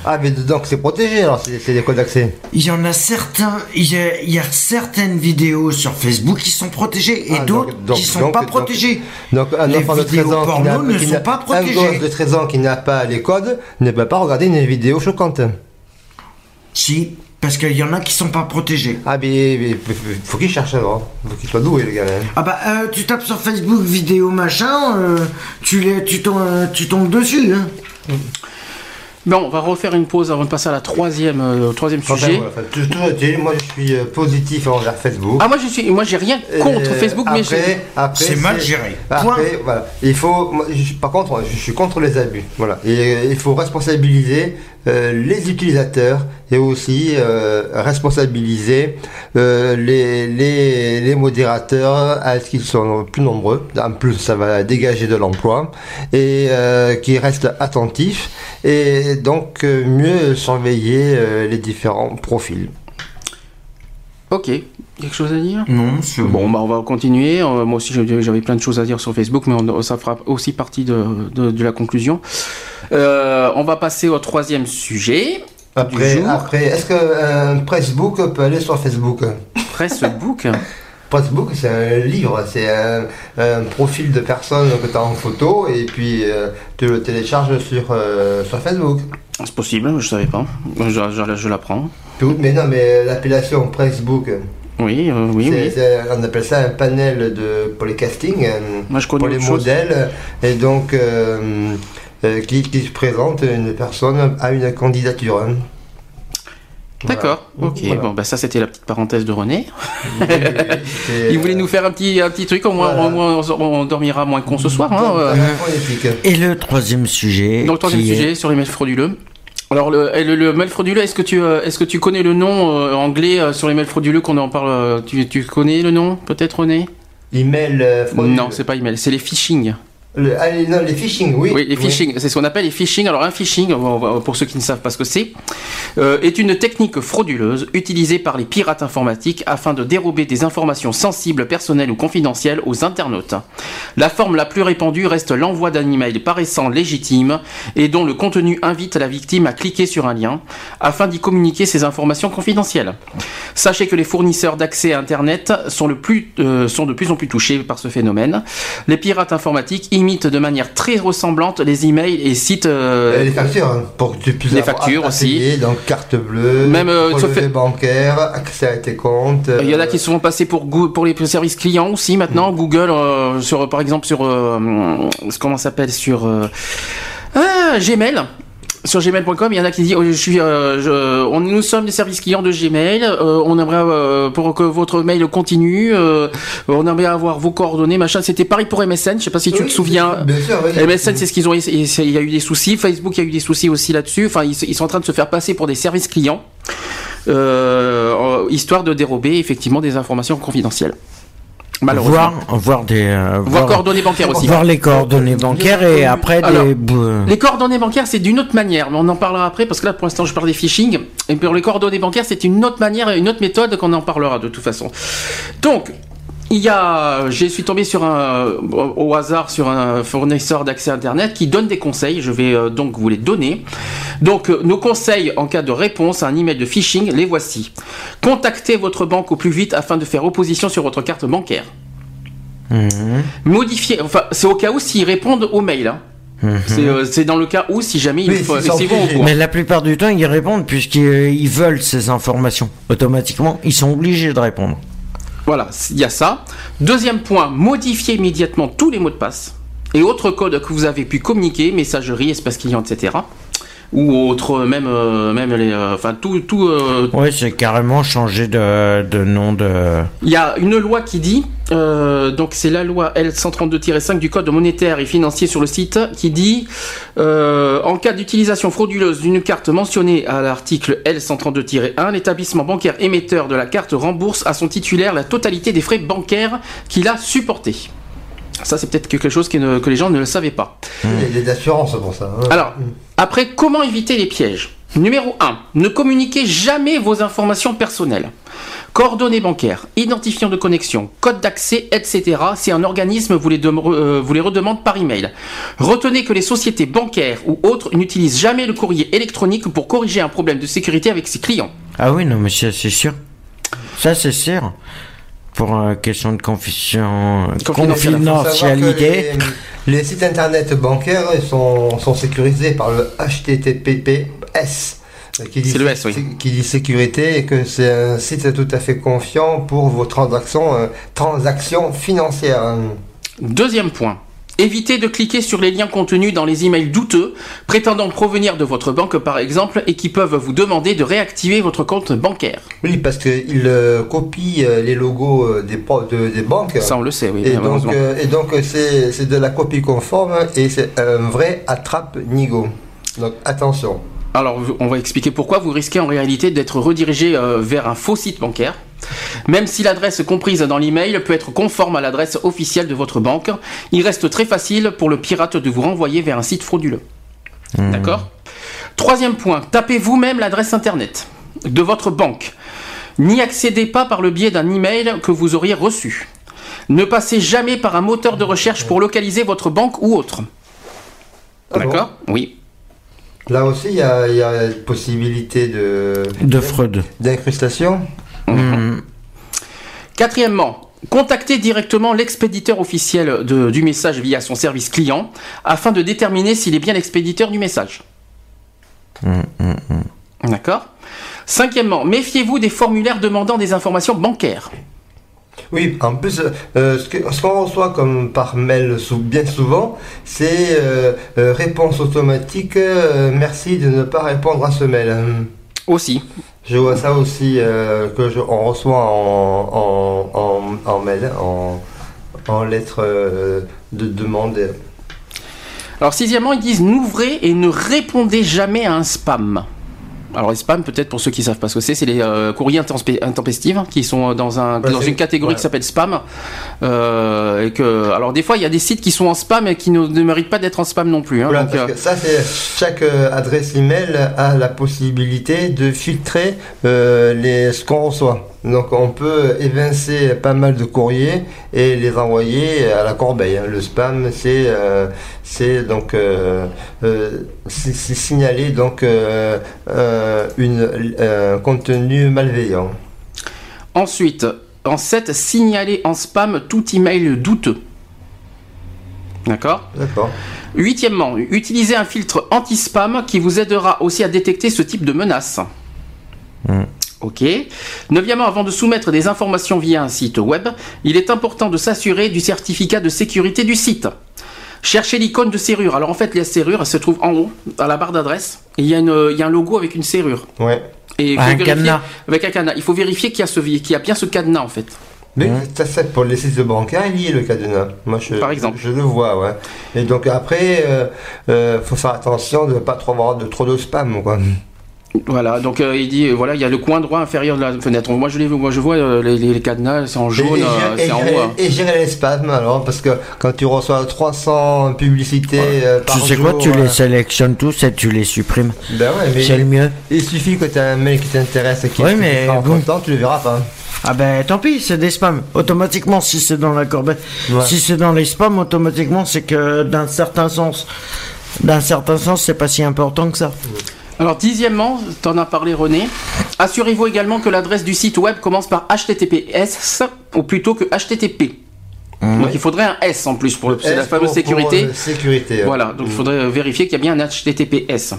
Ah, mais donc c'est protégé alors, c'est des codes d'accès. Il y en a certains, il y a, il y a certaines vidéos sur Facebook qui sont protégées et Ah, d'autres qui sont donc- pas donc- protégées. Donc un Les enfant de 13 vidéos ans qui porno n'a ne qui sont pas un protégées. gosse de 13 ans qui n'a pas les codes ne peut pas regarder une vidéo choquante. Si, parce qu'il y en a qui sont pas protégés. Ah mais, mais faut qu'il cherche alors. Faut qu'il soit doué le gars. hein. Ah bah euh, tu tapes sur Facebook vidéo machin, euh, tu les, tu tombes, euh, tu tombes dessus. Hein. Bon, on va refaire une pause avant de passer à la troisième, euh, au troisième Enfin, sujet. voilà, tout- tout moi je suis euh, positif envers Facebook. Ah moi je suis, moi j'ai rien contre Euh, Facebook, mais après, après, C'est mal géré. Point. Après, voilà. Il faut, moi, je suis- par contre, je suis contre les abus. Voilà. Et il faut responsabiliser les utilisateurs et aussi euh, responsabiliser euh, les, les, les modérateurs à ce qu'ils sont plus nombreux. En plus, ça va dégager de l'emploi et euh, qu'ils restent attentifs et donc euh, mieux surveiller euh, les différents profils. Ok, quelque chose à dire? Non, c'est Bon, bah on va continuer. Euh, moi aussi j'avais j'avais plein de choses à dire sur Facebook, mais on- ça fera aussi partie de, de- de la conclusion. Euh, on va passer au troisième sujet Après, après est-ce qu'un Pressbook peut aller sur Facebook? Facebook. Facebook, *laughs* c'est un livre, c'est un, un profil de personne que tu as en photo et puis euh, tu le télécharges sur, euh, sur Facebook. C'est possible, je savais pas. Je, je- je l'apprends. Mais non, mais l'appellation Facebook, Oui, euh, oui, oui. on appelle ça un panel de, pour les castings, euh, Moi je connais pour les chose. modèles, et donc euh, euh, qui, qui se présente une personne à une candidature. hein. D'accord, Voilà. ok. Voilà. Bon, bah ça c'était la petite parenthèse de René. *laughs* Il voulait nous faire un petit, un petit truc, au moins, Voilà. au moins, on, on dormira moins con ce soir. hein, euh. Et le troisième sujet. Donc troisième qui est- sujet sur les mails frauduleux. Alors le, le, le mail frauduleux, est-ce que tu euh, est-ce que tu connais le nom euh, anglais euh, sur les mails frauduleux qu'on en parle euh, tu, tu connais le nom peut-être René? Email euh, frauduleux. Non, c'est pas email, c'est les phishing. Le- ah, les, non, les phishing, oui. Oui, les phishing, c'est ce qu'on appelle les phishing. Alors un phishing, pour ceux qui ne savent pas ce que c'est, euh, est une technique frauduleuse utilisée par les pirates informatiques afin de dérober des informations sensibles, personnelles ou confidentielles aux internautes. La forme la plus répandue reste l'envoi d'un email paraissant légitime et dont le contenu invite la victime à cliquer sur un lien afin d'y communiquer ses informations confidentielles. Sachez que les fournisseurs d'accès à Internet sont, le plus, euh, sont de plus en plus touchés par ce phénomène. Les pirates informatiques imitent de manière très ressemblante les emails et sites. euh, Euh, les factures, hein, pour que tu puisses Les factures à- à aussi. payer, donc carte bleue, Même, euh, fait- bancaire, accès à tes comptes. Il y en a qui se font passer pour, pour les services clients aussi maintenant. Google, euh, sur, par exemple, sur. comment ça s'appelle Sur. ah, Gmail. Sur gmail.com, il y en a qui disent oh, je suis, euh, je- on, nous sommes des services clients de Gmail. euh, on aimerait euh, pour que votre mail continue. euh, on aimerait avoir vos coordonnées, machin. C'était pareil pour MSN. Je sais pas si tu oui, te souviens. Bien sûr, oui. MSN, c'est ce qu'ils ont. Il y a eu des soucis. Facebook, il y a eu des soucis aussi là-dessus. Enfin, ils, ils sont en train de se faire passer pour des services clients, euh, histoire de dérober effectivement des informations confidentielles. Malheureusement. Voir, voir des, euh, Voir coordonnées bancaires aussi. voir les coordonnées bancaires et après Alors, des. Les coordonnées bancaires, c'est d'une autre manière, mais on en parlera après parce que là, pour l'instant, je parle des phishing. Et pour les coordonnées bancaires, c'est une autre manière, une autre méthode qu'on en parlera de toute façon. Donc, il y a, je suis tombé sur un, au hasard sur un fournisseur d'accès Internet qui donne des conseils. Je vais euh, donc vous les donner. Donc, euh, nos conseils en cas de réponse à un email de phishing, les voici. Contactez votre banque au plus vite afin de faire opposition sur votre carte bancaire. Mhm. Modifier, enfin, c'est au cas où s'ils répondent au mail. hein. C'est euh, c'est dans le cas où si jamais il Oui, faut. Mais la plupart du temps, ils répondent puisqu'ils ils veulent ces informations. Automatiquement, ils sont obligés de répondre. Voilà, il y a ça. Deuxième point, modifier immédiatement tous les mots de passe et autres codes que vous avez pu communiquer, messagerie, espace client, etc. Ou autres, même, euh, même les, euh, enfin tout, tout. euh, c'est carrément changer de, de nom de. Il y a une loi qui dit, donc c'est la loi L132-5 du code monétaire et financier sur le site, qui dit, en cas d'utilisation frauduleuse d'une carte mentionnée à l'article L132-1, l'établissement bancaire émetteur de la carte rembourse à son titulaire la totalité des frais bancaires qu'il a supportés. Ça, c'est peut-être quelque chose que, ne- que les gens ne le savaient pas. Il y a des assurances pour ça. hein. Alors, après, comment éviter les pièges? Numéro 1. Ne communiquez jamais vos informations personnelles. Coordonnées bancaires, identifiants de connexion, code d'accès, etc. si un organisme vous les, dem- euh, vous les redemande par email. Retenez que les sociétés bancaires ou autres n'utilisent jamais le courrier électronique pour corriger un problème de sécurité avec ses clients. Ah oui, non, mais ça, c'est sûr. Ça, c'est sûr. Pour euh, question de. Confidentialité. Savoir que confidentialité. Les, les sites internet bancaires sont, sont sécurisés par le HTTPS. Qui dit, C'est le S, oui. qui dit sécurité et que c'est un site tout à fait confiant pour vos transactions, euh, transactions financières. Deuxième point. Évitez de cliquer sur les liens contenus dans les emails douteux, prétendant provenir de votre banque par exemple, et qui peuvent vous demander de réactiver votre compte bancaire. Oui, parce qu'ils euh, copient euh, les logos euh, des, pro- de- des banques. Ça, on le sait, oui, Et donc, malheureusement. euh, et donc c'est de la copie conforme et c'est un vrai attrape-nigo. Donc attention. Alors, on va expliquer pourquoi vous risquez en réalité d'être redirigé vers un faux site bancaire. Même si l'adresse comprise dans l'email peut être conforme à l'adresse officielle de votre banque, il reste très facile pour le pirate de vous renvoyer vers un site frauduleux. D'accord? Troisième point, tapez vous-même l'adresse internet de votre banque. N'y accédez pas par le biais d'un email que vous auriez reçu. Ne passez jamais par un moteur de recherche pour localiser votre banque ou autre. Ah bon? D'accord? Oui. Là aussi, il y a, y possibilité de De fraude. d'incrustation? Mhm. Quatrièmement, contactez directement l'expéditeur officiel de- du message via son service client afin de déterminer s'il est bien l'expéditeur du message. D'accord Cinquièmement, méfiez-vous des formulaires demandant des informations bancaires. Oui, en plus, euh, ce que- ce qu'on reçoit comme par mail sou- bien souvent, c'est euh, euh, réponse automatique. euh, merci de ne pas répondre à ce mail. Hum. Aussi. Je vois ça aussi euh, que je, on reçoit en, en, en, mail, en, en lettre euh, de demande. Alors sixièmement, ils disent n'ouvrez et ne répondez jamais à un spam. Alors les spams, peut-être pour ceux qui savent pas ce que c'est, c'est les euh, courriers intempestifs qui sont dans, un, Ouais, dans une catégorie ouais. qui s'appelle spam. Euh, et que, alors des fois, il y a des sites qui sont en spam et qui ne, ne méritent pas d'être en spam non plus. hein. Voilà, Donc, parce euh, que ça, c'est chaque euh, adresse email a la possibilité de filtrer euh, les, ce qu'on reçoit. Donc, on peut évincer pas mal de courriers et les envoyer à la corbeille. hein. Le spam, c'est euh, c'est donc euh, euh, signaler donc euh, euh, une un contenu malveillant. Ensuite, en 7, signaler en spam tout email douteux. D'accord? D'accord. Huitièmement, utilisez un filtre anti-spam qui vous aidera aussi à détecter ce type de menace. Ok. Neuvièmement, avant de soumettre des informations via un site web, il est important de s'assurer du certificat de sécurité du site. Cherchez l'icône de serrure. Alors en fait, la serrure elle se trouve en haut, à la barre d'adresse, il y, a une- il y a un logo avec une serrure. Ouais. Et il faut Un vérifier- cadenas. Avec un cadenas. Il faut vérifier qu'il y, a ce- qu'il y a bien ce cadenas en fait. Mais ça, c'est pour les sites bancaires, il y est le cadenas. Moi, je, Par exemple. je, le vois, ouais. Et donc après, euh, euh, faut faire attention de ne pas trop avoir de trop de spam, quoi. Voilà, donc euh, il dit, euh, voilà, il y a le coin droit inférieur de la fenêtre. Moi, je, les, moi, je vois euh, les, les cadenas, c'est en jaune, euh, c'est en hein. et gérer les spams alors, parce que quand tu reçois 300 publicités euh, par Tu sais jour, quoi, tu euh, les sélectionnes tous et tu les supprimes. Ben ouais, mais C'est le mieux. il suffit que tu as un mail qui t'intéresse et qui Ouais, qui mais en bon. content, tu le verras pas. Ah ben tant pis, c'est des spams. Automatiquement, si c'est dans la corbeille, Ouais. si c'est dans les spams, automatiquement, c'est que d'un certain sens, d'un certain sens, c'est pas si important que ça. Alors, dixièmement, t'en as parlé René, assurez-vous également que l'adresse du site web commence par HTTPS ou plutôt que HTTP. Donc il faudrait un S en plus pour c'est la fameuse pour- sécurité. pour, euh, sécurité. Voilà, donc il faudrait euh, vérifier qu'il y a bien un HTTPS.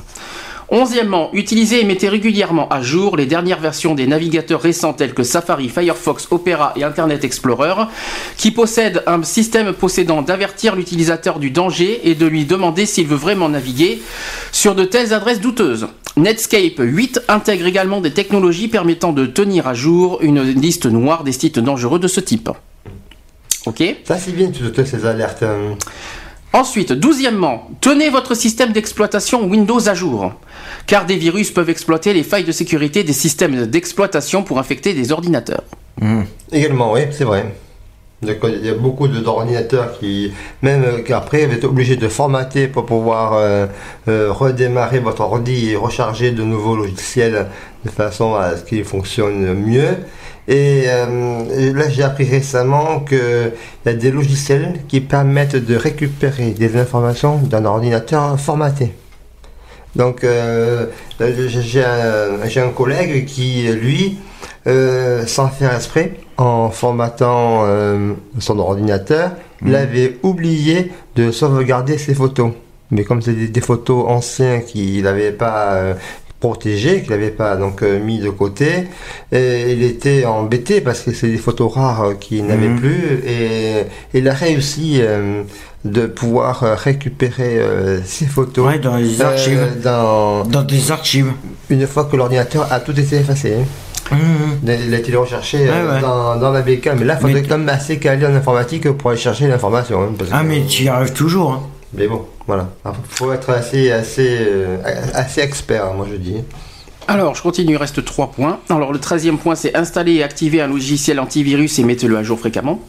Onzièmement, utilisez et mettez régulièrement à jour les dernières versions des navigateurs récents tels que Safari, Firefox, Opera et Internet Explorer, qui possèdent un système possédant d'avertir l'utilisateur du danger et de lui demander s'il veut vraiment naviguer sur de telles adresses douteuses. Netscape 8 intègre également des technologies permettant de tenir à jour une liste noire des sites dangereux de ce type. Ok? Ça, c'est bien, toutes ces alertes. hein. Ensuite, douzièmement, tenez votre système d'exploitation Windows à jour, car des virus peuvent exploiter les failles de sécurité des systèmes d'exploitation pour infecter des ordinateurs. Également, oui, c'est vrai. Il y a beaucoup de- d'ordinateurs qui, même euh, qu'après, vous êtes obligé de formater pour pouvoir euh, euh, redémarrer votre ordi et recharger de nouveaux logiciels de façon à ce qu'il fonctionne mieux. Et, euh, et là, j'ai appris récemment qu'il y a des logiciels qui permettent de récupérer des informations d'un ordinateur formaté. Donc, euh, j'ai un, collègue qui, lui, euh, sans faire exprès, en formatant euh, son ordinateur, il avait oublié de sauvegarder ses photos. Mais comme c'est des, des photos anciennes qu'il n'avait pas protégées, qu'il n'avait pas donc euh, mis de côté, et il était embêté parce que c'est des photos rares euh, qu'il n'avait Mhm. plus, et il a réussi euh, de pouvoir récupérer euh, ses photos Ouais, dans les euh, archives. dans, Dans des archives. une fois que l'ordinateur a tout été effacé. Mhm. Il a été recherché Ouais. Dans, dans la BK, mais là, il faudrait Mais- quand même assez calé en informatique pour aller chercher l'information. hein, Ah que- mais tu y arrives toujours. hein. Mais bon, voilà. Il faut être assez, euh, expert, hein, moi je dis. Alors, je continue, il reste 3 points. Alors, le 13e point, c'est installer et activer un logiciel antivirus et mettez-le à jour fréquemment.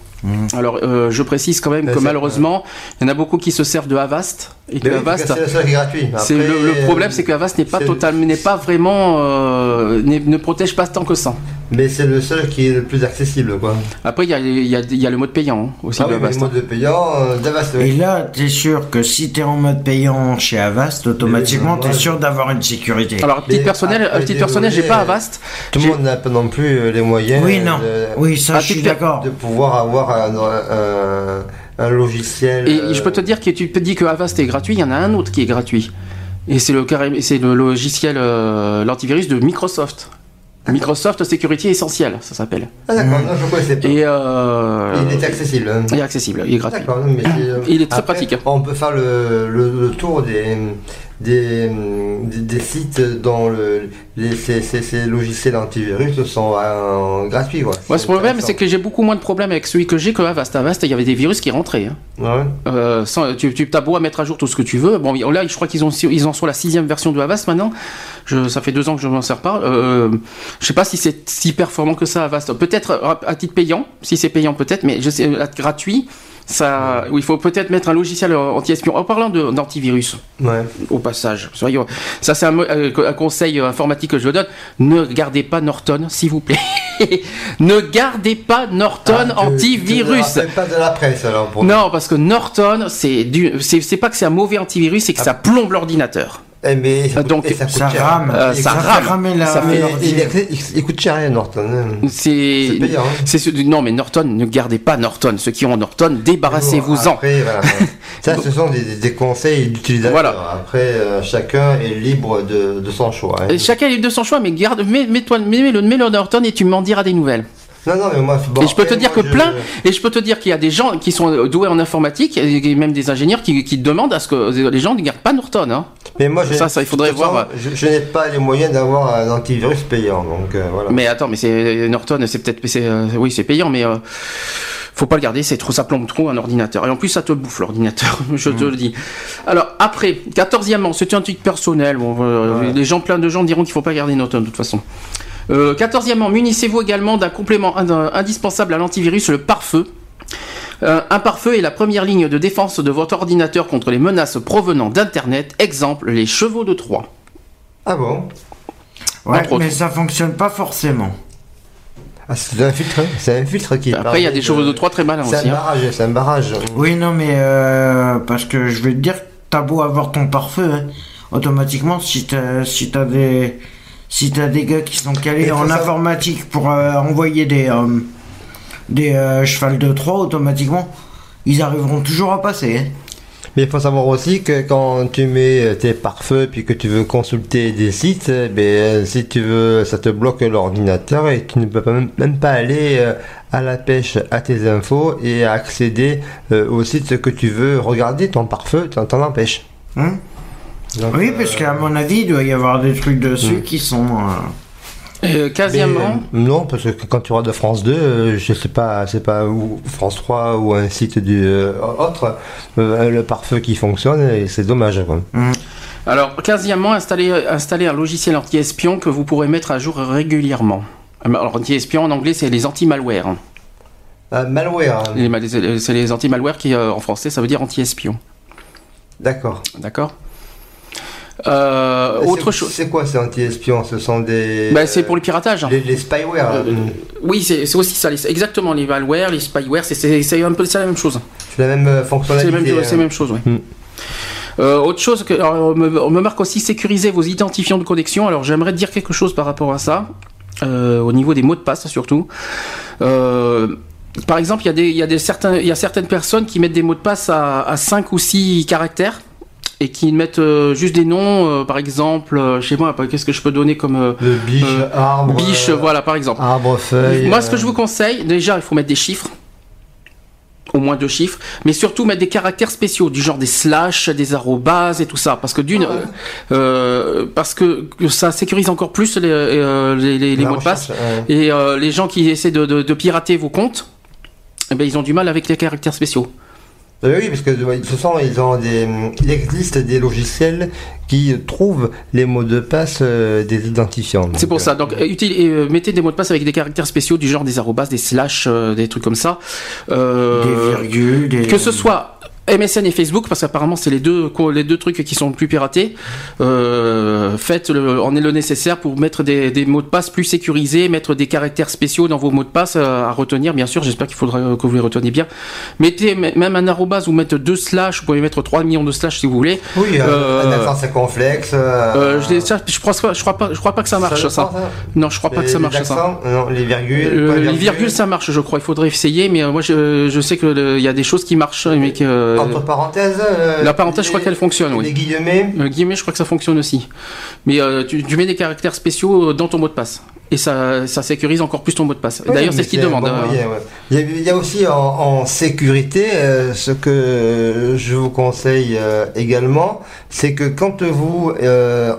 Alors, euh, je précise quand même Mais que malheureusement, il y en a beaucoup qui se servent de Avast. Et que oui, Avast, c'est le seul qui est gratuit. c'est Après, le, problème, c'est que Avast n'est pas c'est- total, n'est pas vraiment, euh, ne protège pas tant que ça. Mais c'est le seul qui est le plus accessible, quoi. Après, il y a, il y a- il y a le mode payant hein, aussi Ah de oui, mais Avast. le mode de payant, euh, d'Avast, oui. Et là, t'es sûr que si t'es en mode payant chez Avast, automatiquement t'es moi, sûr d'avoir une sécurité. Alors, petite personnelle, après, petite personnelle, j'ai pas Avast. Tout le monde n'a pas non plus les moyens oui, non. de, Oui, ça, Ah, je suis tu- d'accord. de pouvoir avoir un, un- un logiciel. Et euh, je peux te dire que tu te dis que Avast est gratuit, il y en a un autre qui est gratuit. Et c'est le, c'est le logiciel, euh, l'antivirus de Microsoft. Microsoft Security Essentiel, ça s'appelle. Ah d'accord, non, je connaissais pas. Et euh, Il est accessible. hein. il est accessible, il est gratuit. D'accord, non, mais c'est, euh, Il est très après, pratique. On peut faire le, le- le tour des, des, des, des sites dont le, les, ces, ces- ces logiciels antivirus sont euh, gratuits. Quoi. Moi, ce problème, c'est que j'ai beaucoup moins de problèmes avec celui que j'ai que Avast. Avast, il y avait des virus qui rentraient. hein. Ouais? Euh, sans, tu, tu as beau à mettre à jour tout ce que tu veux. Bon, là, je crois qu'ils ont, ils en sont la sixième version de Avast maintenant. Je, ça fait deux ans que je m'en sers pas. Euh, je sais pas si c'est si performant que ça Avast. Peut-être à- titre payant, si c'est payant peut-être, mais je sais, à ça, il faut peut-être mettre un logiciel anti-espion. En parlant de- d'antivirus, Ouais. au passage, soyons- ça c'est un, euh, un conseil informatique que je donne. Ne gardez pas Norton, s'il vous plaît. *laughs* ne gardez pas Norton Ah, antivirus. ne rappelles pas de la presse alors pour Non, parce que Norton, c'est pas que c'est un mauvais antivirus, c'est que ça plombe l'ordinateur. Eh, mais ça Donc, et ça, coûte Ça cher. rame. Euh, Et ça rame. la- Ça il, est- il- il coûte cher, hein, Norton. hein. C'est C'est payant. hein. non mais Norton, ne gardez pas Norton. Ceux qui ont Norton, débarrassez-vous-en. Après, voilà. *laughs* Ça, ce sont des, des conseils d'utilisateurs. Voilà. Après, euh, chacun est libre de, de son choix. hein. Et Chacun est libre de son choix, mais garde, mets, mets-toi, mets, le, mets le Norton et tu m'en diras des nouvelles. Non, non, mais moi, bon, et je peux te dire que je- plein, et je peux te dire qu'il y a des gens qui sont doués en informatique, et même des ingénieurs qui, qui demandent à ce que les gens ne gardent pas Norton. Hein. Mais moi, je- Ça, ça, il faudrait voir. Je, je n'ai pas les moyens d'avoir un antivirus payant, donc euh, voilà. Mais attends, mais c'est Norton, c'est peut-être, euh, oui, c'est payant, mais euh, faut pas le garder, c'est trop, ça plombe trop un ordinateur. Et en plus, ça te bouffe l'ordinateur, *laughs* je te le dis. Alors après, quatorzièmement, c'est un truc personnel. Bon, euh, Les gens, plein de gens diront qu'il faut pas garder automne de toute façon. Euh, quatorzièmement, munissez-vous également d'un complément ind- indispensable à l'antivirus, le pare-feu. Euh, un pare-feu est la première ligne de défense de votre ordinateur contre les menaces provenant d'Internet. Exemple, les chevaux de Troie. Ah bon? Ouais, Entre autres. mais ça fonctionne pas forcément. ah, C'est un filtre, c'est un filtre qui. Après, il y a des chevaux de Troie très malins C'est aussi. un hein. barrage, c'est un barrage. Oui, non, mais euh, parce que je vais te dire, t'as beau avoir ton pare-feu, hein, automatiquement, si t'as si t'as des si t'as des gars qui sont calés en savoir- informatique pour euh, envoyer des euh, des euh, chevals de 3 automatiquement, ils arriveront toujours à passer. hein. Mais il faut savoir aussi que quand tu mets tes pare-feux puis que tu veux consulter des sites, eh ben, si tu veux, ça te bloque l'ordinateur et tu ne peux pas- même, même pas aller euh, à la pêche à tes infos et accéder euh, au site que tu veux regarder. Ton pare-feu t'en t'en empêche. Hein? Donc, oui, euh, parce qu'à mon avis, il doit y avoir des trucs dessus Mm. qui sont. euh, Euh, mais, quinzièmement, euh, non, parce que quand tu regardes France 2, euh, je sais pas, c'est pas ou France 3 ou un site du euh, autre, euh, le pare-feu qui fonctionne et c'est dommage. Quoi. Alors, quinzièmement, installer, installer un logiciel anti-espion que vous pourrez mettre à jour régulièrement. Alors, anti-espion en anglais, c'est les anti-malware. malware, hein. Les C'est les anti-malware qui, euh, en français, ça veut dire anti-espion. d'accord. D'accord Euh, Autre c'est- chose. C'est quoi ces anti-espions? Ce sont des. Bah, c'est pour le piratage. hein. Les, les spyware. Euh, Oui, c'est aussi ça. les- exactement, les malware, les spyware, c'est- un peu la même chose. C'est la même euh, C'est fonctionnalité. c'est la même chose, ouais. Mm. Euh, autre chose, que, alors, on, me, on me marque aussi sécuriser vos identifiants de connexion. Alors j'aimerais dire quelque chose par rapport à ça, euh, au niveau des mots de passe surtout. Euh, par exemple, il y, a des, il y, a des certains, il y a certaines personnes qui mettent des mots de passe à, à 5 ou 6 caractères et qui mettent euh, juste des noms, euh, par exemple, euh, chez moi, qu'est-ce que je peux donner comme euh, Le biche, Euh, arbre. biche, euh, voilà, par exemple. Arbre, feuille. Moi, ce que je vous conseille, déjà, il faut mettre des chiffres. Au moins deux chiffres, mais surtout mettre des caractères spéciaux, du genre des slash, des arrobases et tout ça, parce que d'une, Ah ouais. parce que, ça sécurise encore plus les, les, les- les la mots de passe. Et euh, les gens qui essaient de, de- de pirater vos comptes, eh ben, ils ont du mal avec les caractères spéciaux. Euh, oui, parce que de toute façon, ils ont des, il existe des logiciels qui trouvent les mots de passe euh, des identifiants. C'est pour ça. Donc, euh, util- euh, mettez des mots de passe avec des caractères spéciaux, du genre des arrobases, des slash, euh, des trucs comme ça. Euh, des virgules, des. que ce soit MSN et Facebook, parce qu'apparemment c'est les deux les deux trucs qui sont le plus piratés. Euh, faites le, en est le nécessaire pour mettre des, des mots de passe plus sécurisés, mettre des caractères spéciaux dans vos mots de passe euh, à retenir. Bien sûr, j'espère qu'il faudra que vous les reteniez bien. Mettez même un arrobase ou mettre deux slash. Vous pouvez mettre 3 millions de slash si vous voulez. Oui, euh, Euh, un accent circonflexe. Euh, Euh, je, ça, je crois pas, je crois pas, je crois pas que ça marche ça. Non, je crois pas que ça marche ça. Non, les virgules. Euh, pas les virgules, ça marche, je crois. Il faudrait essayer, mais euh, moi, je, je sais que le- il y a des choses qui marchent, mais que euh, Entre parenthèses. euh, la parenthèse, je crois qu'elle fonctionne, oui. Les guillemets. Euh, guillemets, je crois que ça fonctionne aussi. Mais euh, tu, tu mets des caractères spéciaux dans ton mot de passe. Et ça, ça sécurise encore plus ton mot de passe. Oui, D'ailleurs, c'est ce qu'ils demandent. bon hein. moyen, ouais. il, y a, il y a aussi en, en sécurité, ce que je vous conseille également, c'est que quand vous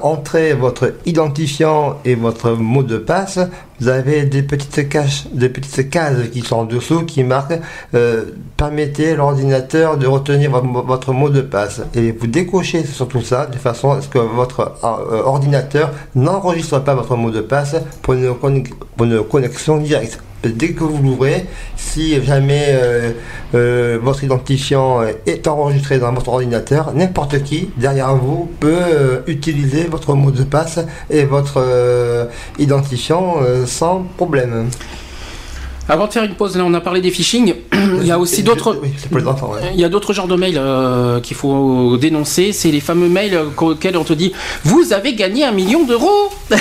entrez votre identifiant et votre mot de passe, vous avez des petites caches, des petites cases qui sont en dessous qui marquent euh, permettez l'ordinateur de retenir vo- votre mot de passe. Et vous décochez sur tout ça de façon à ce que votre euh, ordinateur n'enregistre pas votre mot de passe pour une connexion directe. Dès que vous l'ouvrez, si jamais euh, euh, votre identifiant est enregistré dans votre ordinateur, n'importe qui derrière vous peut euh, utiliser votre mot de passe et votre euh, identifiant euh, sans problème. Avant de faire une pause, là, on a parlé des phishing. *clears throat* Il y a aussi d'autres. Oui, c'est pour les enfants. ouais. Il y a d'autres genres de mails euh, qu'il faut dénoncer. C'est les fameux mails euh, auxquels on te dit Vous avez gagné un million d'euros *laughs* j'en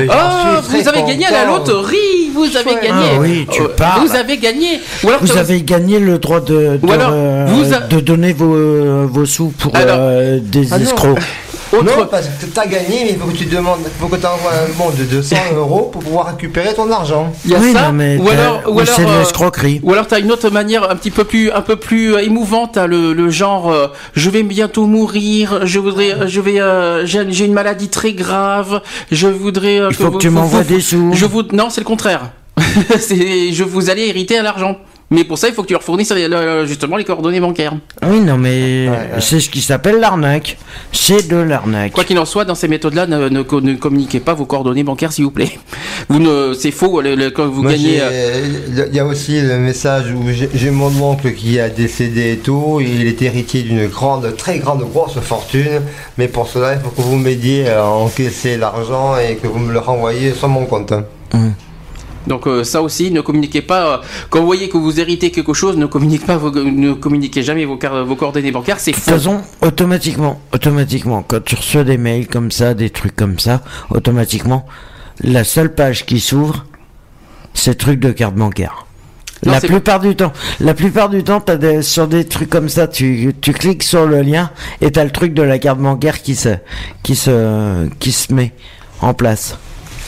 Oh, vous avez gagné à la loterie Vous avez gagné Ah oui, tu Euh, parles. Vous avez gagné Ou alors, Vous t'as- avez gagné le droit de, de, Ou alors, euh, vous a- de donner vos, vos sous pour Alors- euh, des Ah non. escrocs. *laughs* autre- Non, parce que tu as gagné, mais il faut que tu demandes, faut que tu envoies un bon de 200 euros pour pouvoir récupérer ton argent. il y a oui, ça. non, mais ou t'as- alors, ou alors, euh. Ou alors t'as une autre manière un petit peu plus un peu plus euh, émouvante, t'as le, le genre euh, je vais bientôt mourir, je voudrais je vais euh, j'ai une maladie très grave, je voudrais euh, Il faut que vous- tu m'envoies des sous. Je vous non, c'est le contraire. *laughs* c'est je vous allez hériter à l'argent. Mais pour ça, il faut que tu leur fournisses euh, le- justement les coordonnées bancaires. Oui, non, mais ouais. c'est ce qui s'appelle l'arnaque. C'est de l'arnaque. Quoi qu'il en soit, dans ces méthodes-là, ne, ne co- ne communiquez pas vos coordonnées bancaires, s'il vous plaît. *laughs* Vous ne, c'est faux. le- le- quand vous Moi, gagnez, euh, Il y a aussi le message où j'ai- mon oncle qui a décédé et tout. Il est héritier d'une grande, très grande, grosse fortune. Mais pour cela, il faut que vous m'aidiez à encaisser l'argent et que vous me le renvoyez sur mon compte. Donc euh, ça aussi, ne communiquez pas. euh, quand vous voyez que vous héritez quelque chose, ne communiquez pas, vos- ne communiquez jamais vos, coordonnées bancaires. C'est De toute façon, automatiquement, automatiquement, quand tu reçois des mails comme ça, des trucs comme ça, automatiquement, la seule page qui s'ouvre, c'est truc de carte bancaire. Non, la plupart du temps, la plupart du temps, des, sur des trucs comme ça, tu, tu cliques sur le lien et t'as le truc de la carte bancaire qui se, qui se, qui se met en place.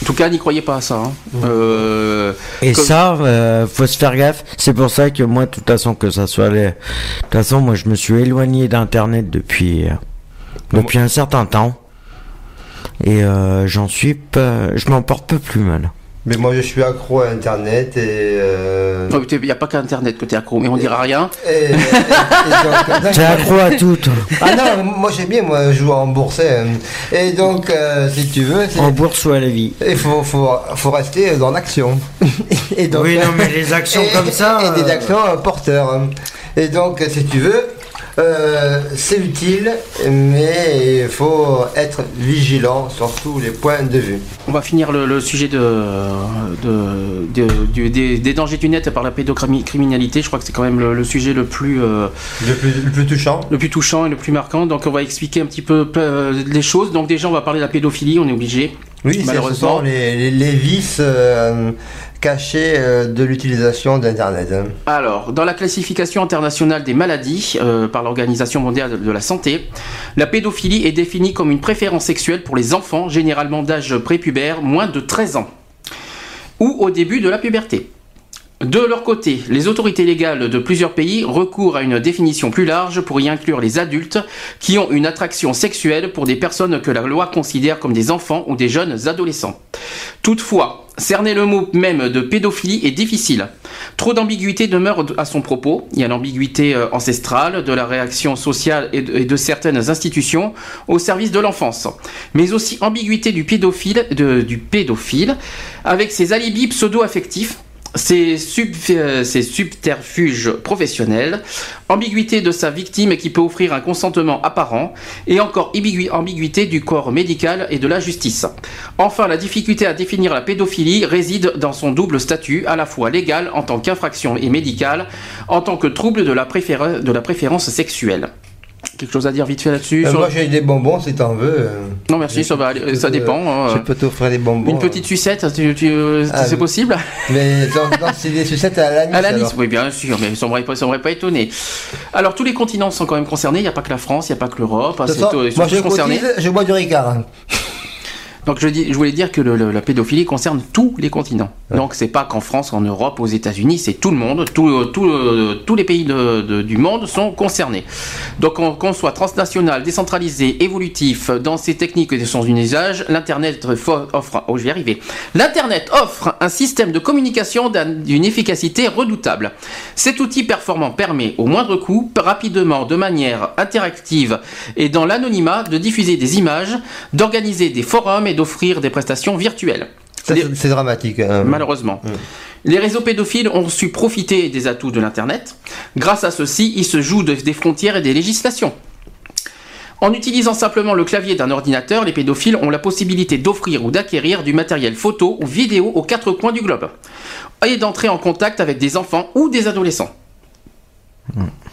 En tout cas, n'y croyez pas à ça. hein. Euh, Et Comme- ça, euh, faut se faire gaffe. C'est pour ça que moi, de toute façon, que ça soit les... De toute façon, moi, je me suis éloigné d'Internet depuis, euh, depuis un certain temps. Et euh, j'en suis pas... Je m'en porte peu plus mal. Mais moi, je suis accro à Internet et. euh, Il n'y a pas qu'Internet que t'es accro, mais on dira rien. et- et- donc- T'es accro à tout. Ah non, moi j'aime bien moi jouer en bourse. hein. Et donc, euh, si tu veux, c'est- En bourse ou à la vie. il faut, faut, faut rester dans l'action. *laughs* Et donc- Oui, non, mais les actions *laughs* et- comme ça, Et, des euh, actions porteurs. hein. Et donc, si tu veux, euh, c'est utile, mais il faut être vigilant sur tous les points de vue. On va finir le, le sujet de, de- de- du- des, des dangers du net par la pédocriminalité. Je crois que c'est quand même le, le sujet le plus, euh, Le plus, le plus touchant. le plus touchant et le plus marquant. Donc on va expliquer un petit peu euh, les choses. Donc déjà on va parler de la pédophilie, on est obligé. Oui, ce Malheureusement. sont les, les, les vices euh, euh, de l'utilisation d'Internet. hein. Alors, dans la classification internationale des maladies euh, par l'Organisation mondiale de la santé, la pédophilie est définie comme une préférence sexuelle pour les enfants, généralement d'âge prépubère, moins de 13 ans, ou au début de la puberté. De leur côté, les autorités légales de plusieurs pays recourent à une définition plus large pour y inclure les adultes qui ont une attraction sexuelle pour des personnes que la loi considère comme des enfants ou des jeunes adolescents. Toutefois, cerner le mot même de pédophilie est difficile. Trop d'ambiguïté demeure à son propos. Il y a l'ambiguïté euh, ancestrale de la réaction sociale et de, certaines institutions au service de l'enfance, mais aussi ambiguïté du pédophile, du pédophile avec ses alibis pseudo-affectifs ses, sub- euh, subterfuges professionnels, ambiguïté de sa victime qui peut offrir un consentement apparent, et encore ambiguïté du corps médical et de la justice. Enfin, la difficulté à définir la pédophilie réside dans son double statut, à la fois légal en tant qu'infraction et médical en tant que trouble de la préférence sexuelle. Quelque chose à dire vite fait là-dessus Euh, sur- Moi j'ai des bonbons si t'en veux. euh. Non merci, ça va, aller- Je ça peux te- dépend. hein. Je peux t'offrir des bonbons. Une petite sucette, tu- tu- Ah, c'est possible Mais c'est des sucettes à l'anis. À la Nice, alors. oui, bien sûr, mais ça m'aurait pas, ça m'aurait pas étonné. Alors, tous les continents sont quand même concernés. Il n'y a pas que la France, il n'y a pas que l'Europe. hein, moi je concernés. cotise, je bois du Ricard. Donc, je, dis, je voulais dire que le- le- la pédophilie concerne tous les continents. Donc, c'est pas qu'en France, en Europe, aux États-Unis, c'est tout le monde. Tout, euh, tout, euh, tous les pays de- de- du monde sont concernés. Donc, qu'on soit transnational, décentralisé, évolutif dans ses techniques et son usage, l'Internet offre. Oh, je vais y arriver. L'Internet offre un système de communication d'un- d'une efficacité redoutable. Cet outil performant permet, au moindre coût, rapidement, de manière interactive et dans l'anonymat, de diffuser des images, d'organiser des forums et d'offrir des prestations virtuelles. C'est- dramatique. hein. Malheureusement. Les réseaux pédophiles ont su profiter des atouts de l'Internet. Grâce à ceci, ils se jouent de- des frontières et des législations. En utilisant simplement le clavier d'un ordinateur, les pédophiles ont la possibilité d'offrir ou d'acquérir du matériel photo ou vidéo aux quatre coins du globe et d'entrer en contact avec des enfants ou des adolescents.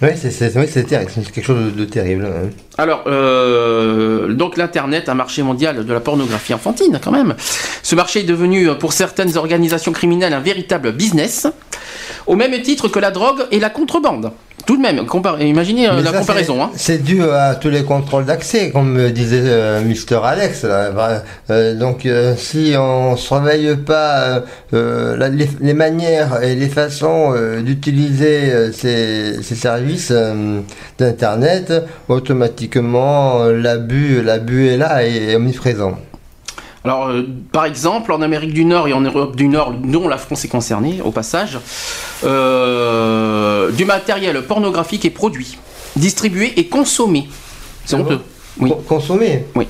Oui, c'est quelque chose de, terrible. hein. Alors, euh, donc l'Internet, un marché mondial de la pornographie enfantine quand même. Ce marché est devenu pour certaines organisations criminelles un véritable business, au même titre que la drogue et la contrebande. Tout de même, compar- imaginez euh, Mais la ça, comparaison. c'est- Hein. C'est dû à tous les contrôles d'accès, comme me disait euh, Mister Alex. là. Bah, euh, donc, euh, si on surveille pas euh, euh, la- les, les manières et les façons euh, d'utiliser euh, ces, ces services euh, d'Internet, automatiquement euh, l'abus, l'abus est là et est omniprésent. Alors, euh, par exemple, en Amérique du Nord et en Europe du Nord, dont la France est concernée, au passage, euh, du matériel pornographique est produit, distribué et consommé. C'est honteux. Oui, Con- Consommer. oui,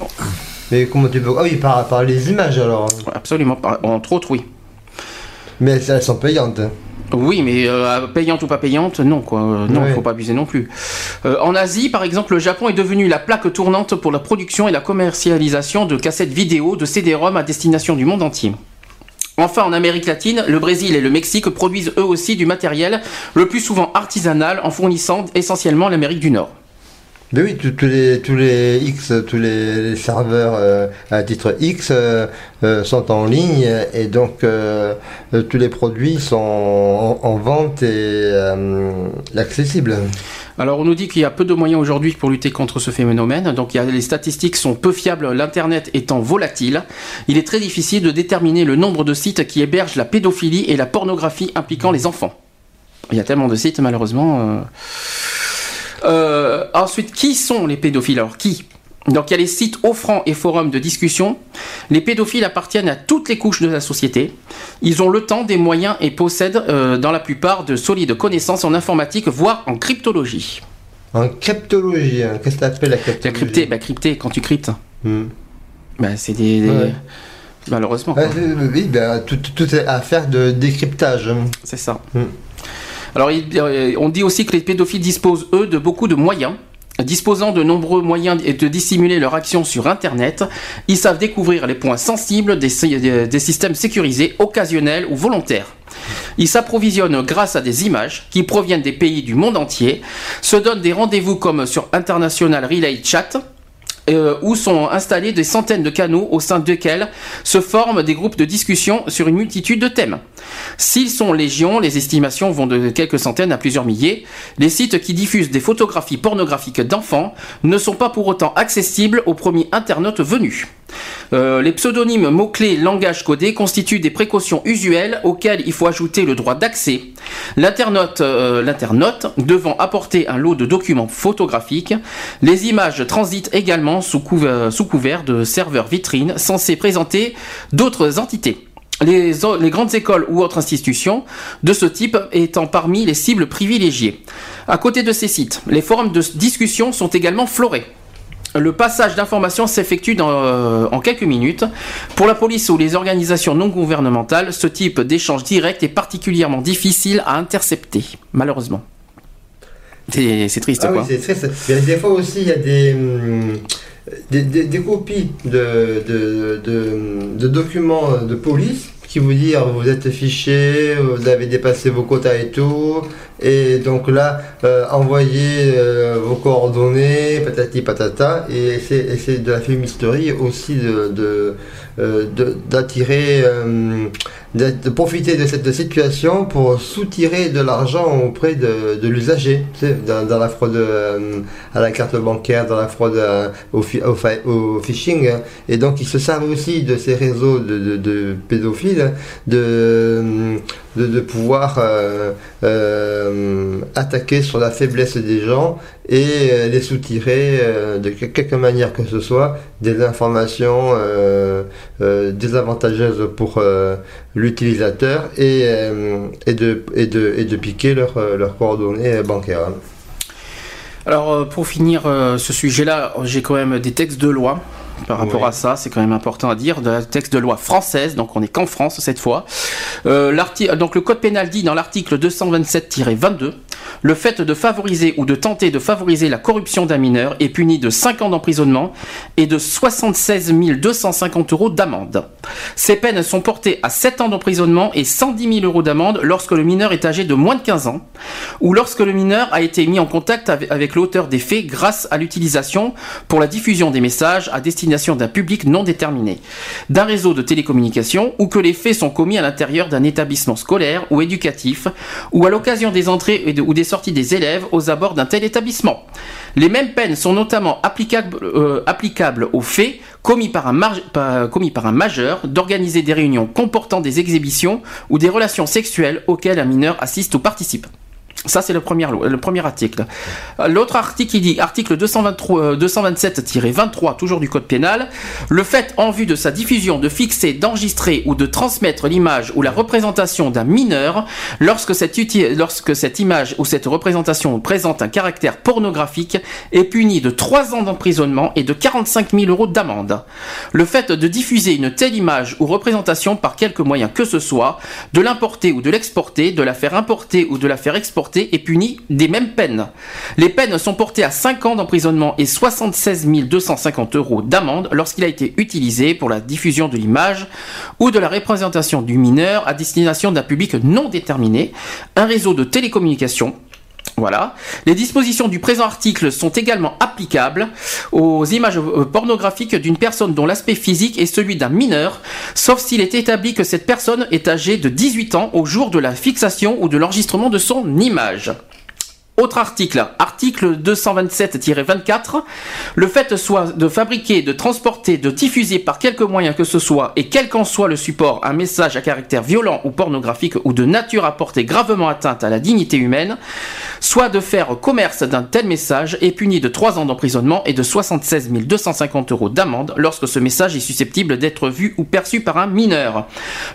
Mais comment tu peux. Ah oui, par, par les images alors. absolument. Par- Entre autres, oui. Mais elles, elles sont payantes. Oui, mais euh, payante ou pas payante, non, quoi. Euh, non, Ouais. faut pas abuser non plus. Euh, en Asie, par exemple, le Japon est devenu la plaque tournante pour la production et la commercialisation de cassettes vidéo, de CD-ROM à destination du monde entier. Enfin, en Amérique latine, le Brésil et le Mexique produisent eux aussi du matériel, le plus souvent artisanal, en fournissant essentiellement l'Amérique du Nord. Mais oui, tous les, tous les X, tous les, serveurs euh, à titre X euh, euh, sont en ligne et donc tous les produits sont en, en vente et accessibles. Alors on nous dit qu'il y a peu de moyens aujourd'hui pour lutter contre ce phénomène. Donc les statistiques sont peu fiables, l'internet étant volatile. Il est très difficile de déterminer le nombre de sites qui hébergent la pédophilie et la pornographie impliquant les enfants. Il y a tellement de sites malheureusement. Euh. Ensuite, qui sont les pédophiles Alors qui donc il y a les sites offrant et forums de discussion. Les pédophiles appartiennent à toutes les couches de la société. Ils ont le temps, des moyens et possèdent euh, dans la plupart de solides connaissances en informatique, voire en cryptologie. En cryptologie, hein, qu'est-ce que t'appelles la La cryptologie crypté, bah crypté, quand tu cryptes, Hmm. bah, c'est des, des- Ouais. Malheureusement, quoi. euh, oui, ben, tout, tout est affaire de décryptage. c'est ça. Hmm. Alors, euh, on dit aussi que les pédophiles disposent, eux, de beaucoup de moyens. Disposant de nombreux moyens de dissimuler leur action sur Internet, ils savent découvrir les points sensibles des- des systèmes sécurisés, occasionnels ou volontaires. Ils s'approvisionnent grâce à des images qui proviennent des pays du monde entier, se donnent des rendez-vous comme sur International Relay Chat, euh, où sont installés des centaines de canaux au sein desquels se forment des groupes de discussion sur une multitude de thèmes. S'ils sont légion, les estimations vont de quelques centaines à plusieurs milliers. Les sites qui diffusent des photographies pornographiques d'enfants ne sont pas pour autant accessibles aux premiers internautes venus. Euh, les pseudonymes mots-clés langage codé constituent des précautions usuelles auxquelles il faut ajouter le droit d'accès. L'internaute euh, devant apporter un lot de documents photographiques. Les images transitent également sous, sous couvert de serveurs vitrines censés présenter d'autres entités. Les, les grandes écoles ou autres institutions de ce type étant parmi les cibles privilégiées. À côté de ces sites, les forums de discussion sont également florés. Le passage d'informations s'effectue euh, en quelques minutes. Pour la police ou les organisations non gouvernementales, ce type d'échange direct est particulièrement difficile à intercepter, malheureusement. C'est triste, Ah oui, quoi. triste. Des fois aussi, il y a des, hum, des, des- des copies de, de, de- de documents de police qui vous disent vous êtes fiché, vous avez dépassé vos quotas et tout. Et donc là, euh, envoyez euh, vos coordonnées, patati patata. Et c'est de la fumisterie aussi de, euh, d'attirer, de, profiter de cette situation pour soutirer de l'argent auprès de, l'usager. Dans, la fraude à la carte bancaire, dans la fraude au, au, phishing. Et donc ils se servent aussi de ces réseaux de pédophiles de, de, pouvoir euh, euh, attaquer sur la faiblesse des gens et euh, les soutirer de que- quelque manière que ce soit des informations désavantageuses pour l'utilisateur et, et, de, et, de, et de piquer leurs leurs coordonnées bancaires. Alors, pour finir ce sujet-là, j'ai quand même des textes de loi par rapport à ça, c'est quand même important à dire, de texte de loi française, donc on est qu'en France cette fois. Euh, l'arti- donc le code pénal dit dans l'article 227-22, le fait de favoriser ou de tenter de favoriser la corruption d'un mineur est puni de 5 ans d'emprisonnement et de 76 250 euros d'amende. Ces peines sont portées à 7 ans d'emprisonnement et 110 000 euros d'amende lorsque le mineur est âgé de moins de 15 ans ou lorsque le mineur a été mis en contact avec, avec l'auteur des faits grâce à l'utilisation pour la diffusion des messages à destination d'un public non déterminé, d'un réseau de télécommunications ou que les faits sont commis à l'intérieur d'un établissement scolaire ou éducatif ou à l'occasion des entrées ou des sorties des élèves aux abords d'un tel établissement. Les mêmes peines sont notamment applicables, euh, aux faits commis par un majeur d'organiser des réunions comportant des exhibitions ou des relations sexuelles auxquelles un mineur assiste ou participe. Ça, c'est le premier, premier article. Euh, L'autre article qui dit, article 223, euh, 227-23, toujours du Code pénal, le fait en vue de sa diffusion de fixer, d'enregistrer ou de transmettre l'image ou la représentation d'un mineur lorsque cette, lorsque cette image ou cette représentation présente un caractère pornographique est puni de 3 ans d'emprisonnement et de 45 000 euros d'amende. Le fait de diffuser une telle image ou représentation par quelque moyen que ce soit, de l'importer ou de l'exporter, de la faire importer ou de la faire exporter est puni des mêmes peines. Les peines sont portées à 5 ans d'emprisonnement et 76 250 euros d'amende lorsqu'il a été utilisé pour la diffusion de l'image ou de la représentation du mineur à destination d'un public non déterminé, un réseau de télécommunications, voilà. Les dispositions du présent article sont également applicables aux images euh, pornographiques d'une personne dont l'aspect physique est celui d'un mineur, sauf s'il est établi que cette personne est âgée de 18 ans au jour de la fixation ou de l'enregistrement de son image. Autre article, article 227-24, le fait soit de fabriquer, de transporter, de diffuser par quelque moyen que ce soit, et quel qu'en soit le support, un message à caractère violent ou pornographique ou de nature à porter gravement atteinte à la dignité humaine, soit de faire commerce d'un tel message est puni de 3 ans d'emprisonnement et de 76 250 euros d'amende lorsque ce message est susceptible d'être vu ou perçu par un mineur.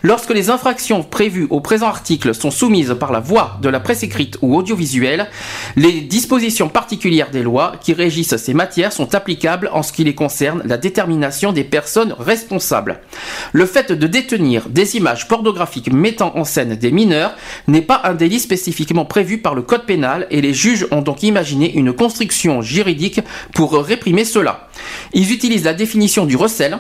Lorsque les infractions prévues au présent article sont soumises par la voie de la presse écrite ou audiovisuelle, les dispositions particulières des lois qui régissent ces matières sont applicables en ce qui les concerne la détermination des personnes responsables. Le fait de détenir des images pornographiques mettant en scène des mineurs n'est pas un délit spécifiquement prévu par le code pénal et les juges ont donc imaginé une construction juridique pour réprimer cela. Ils utilisent la définition du recel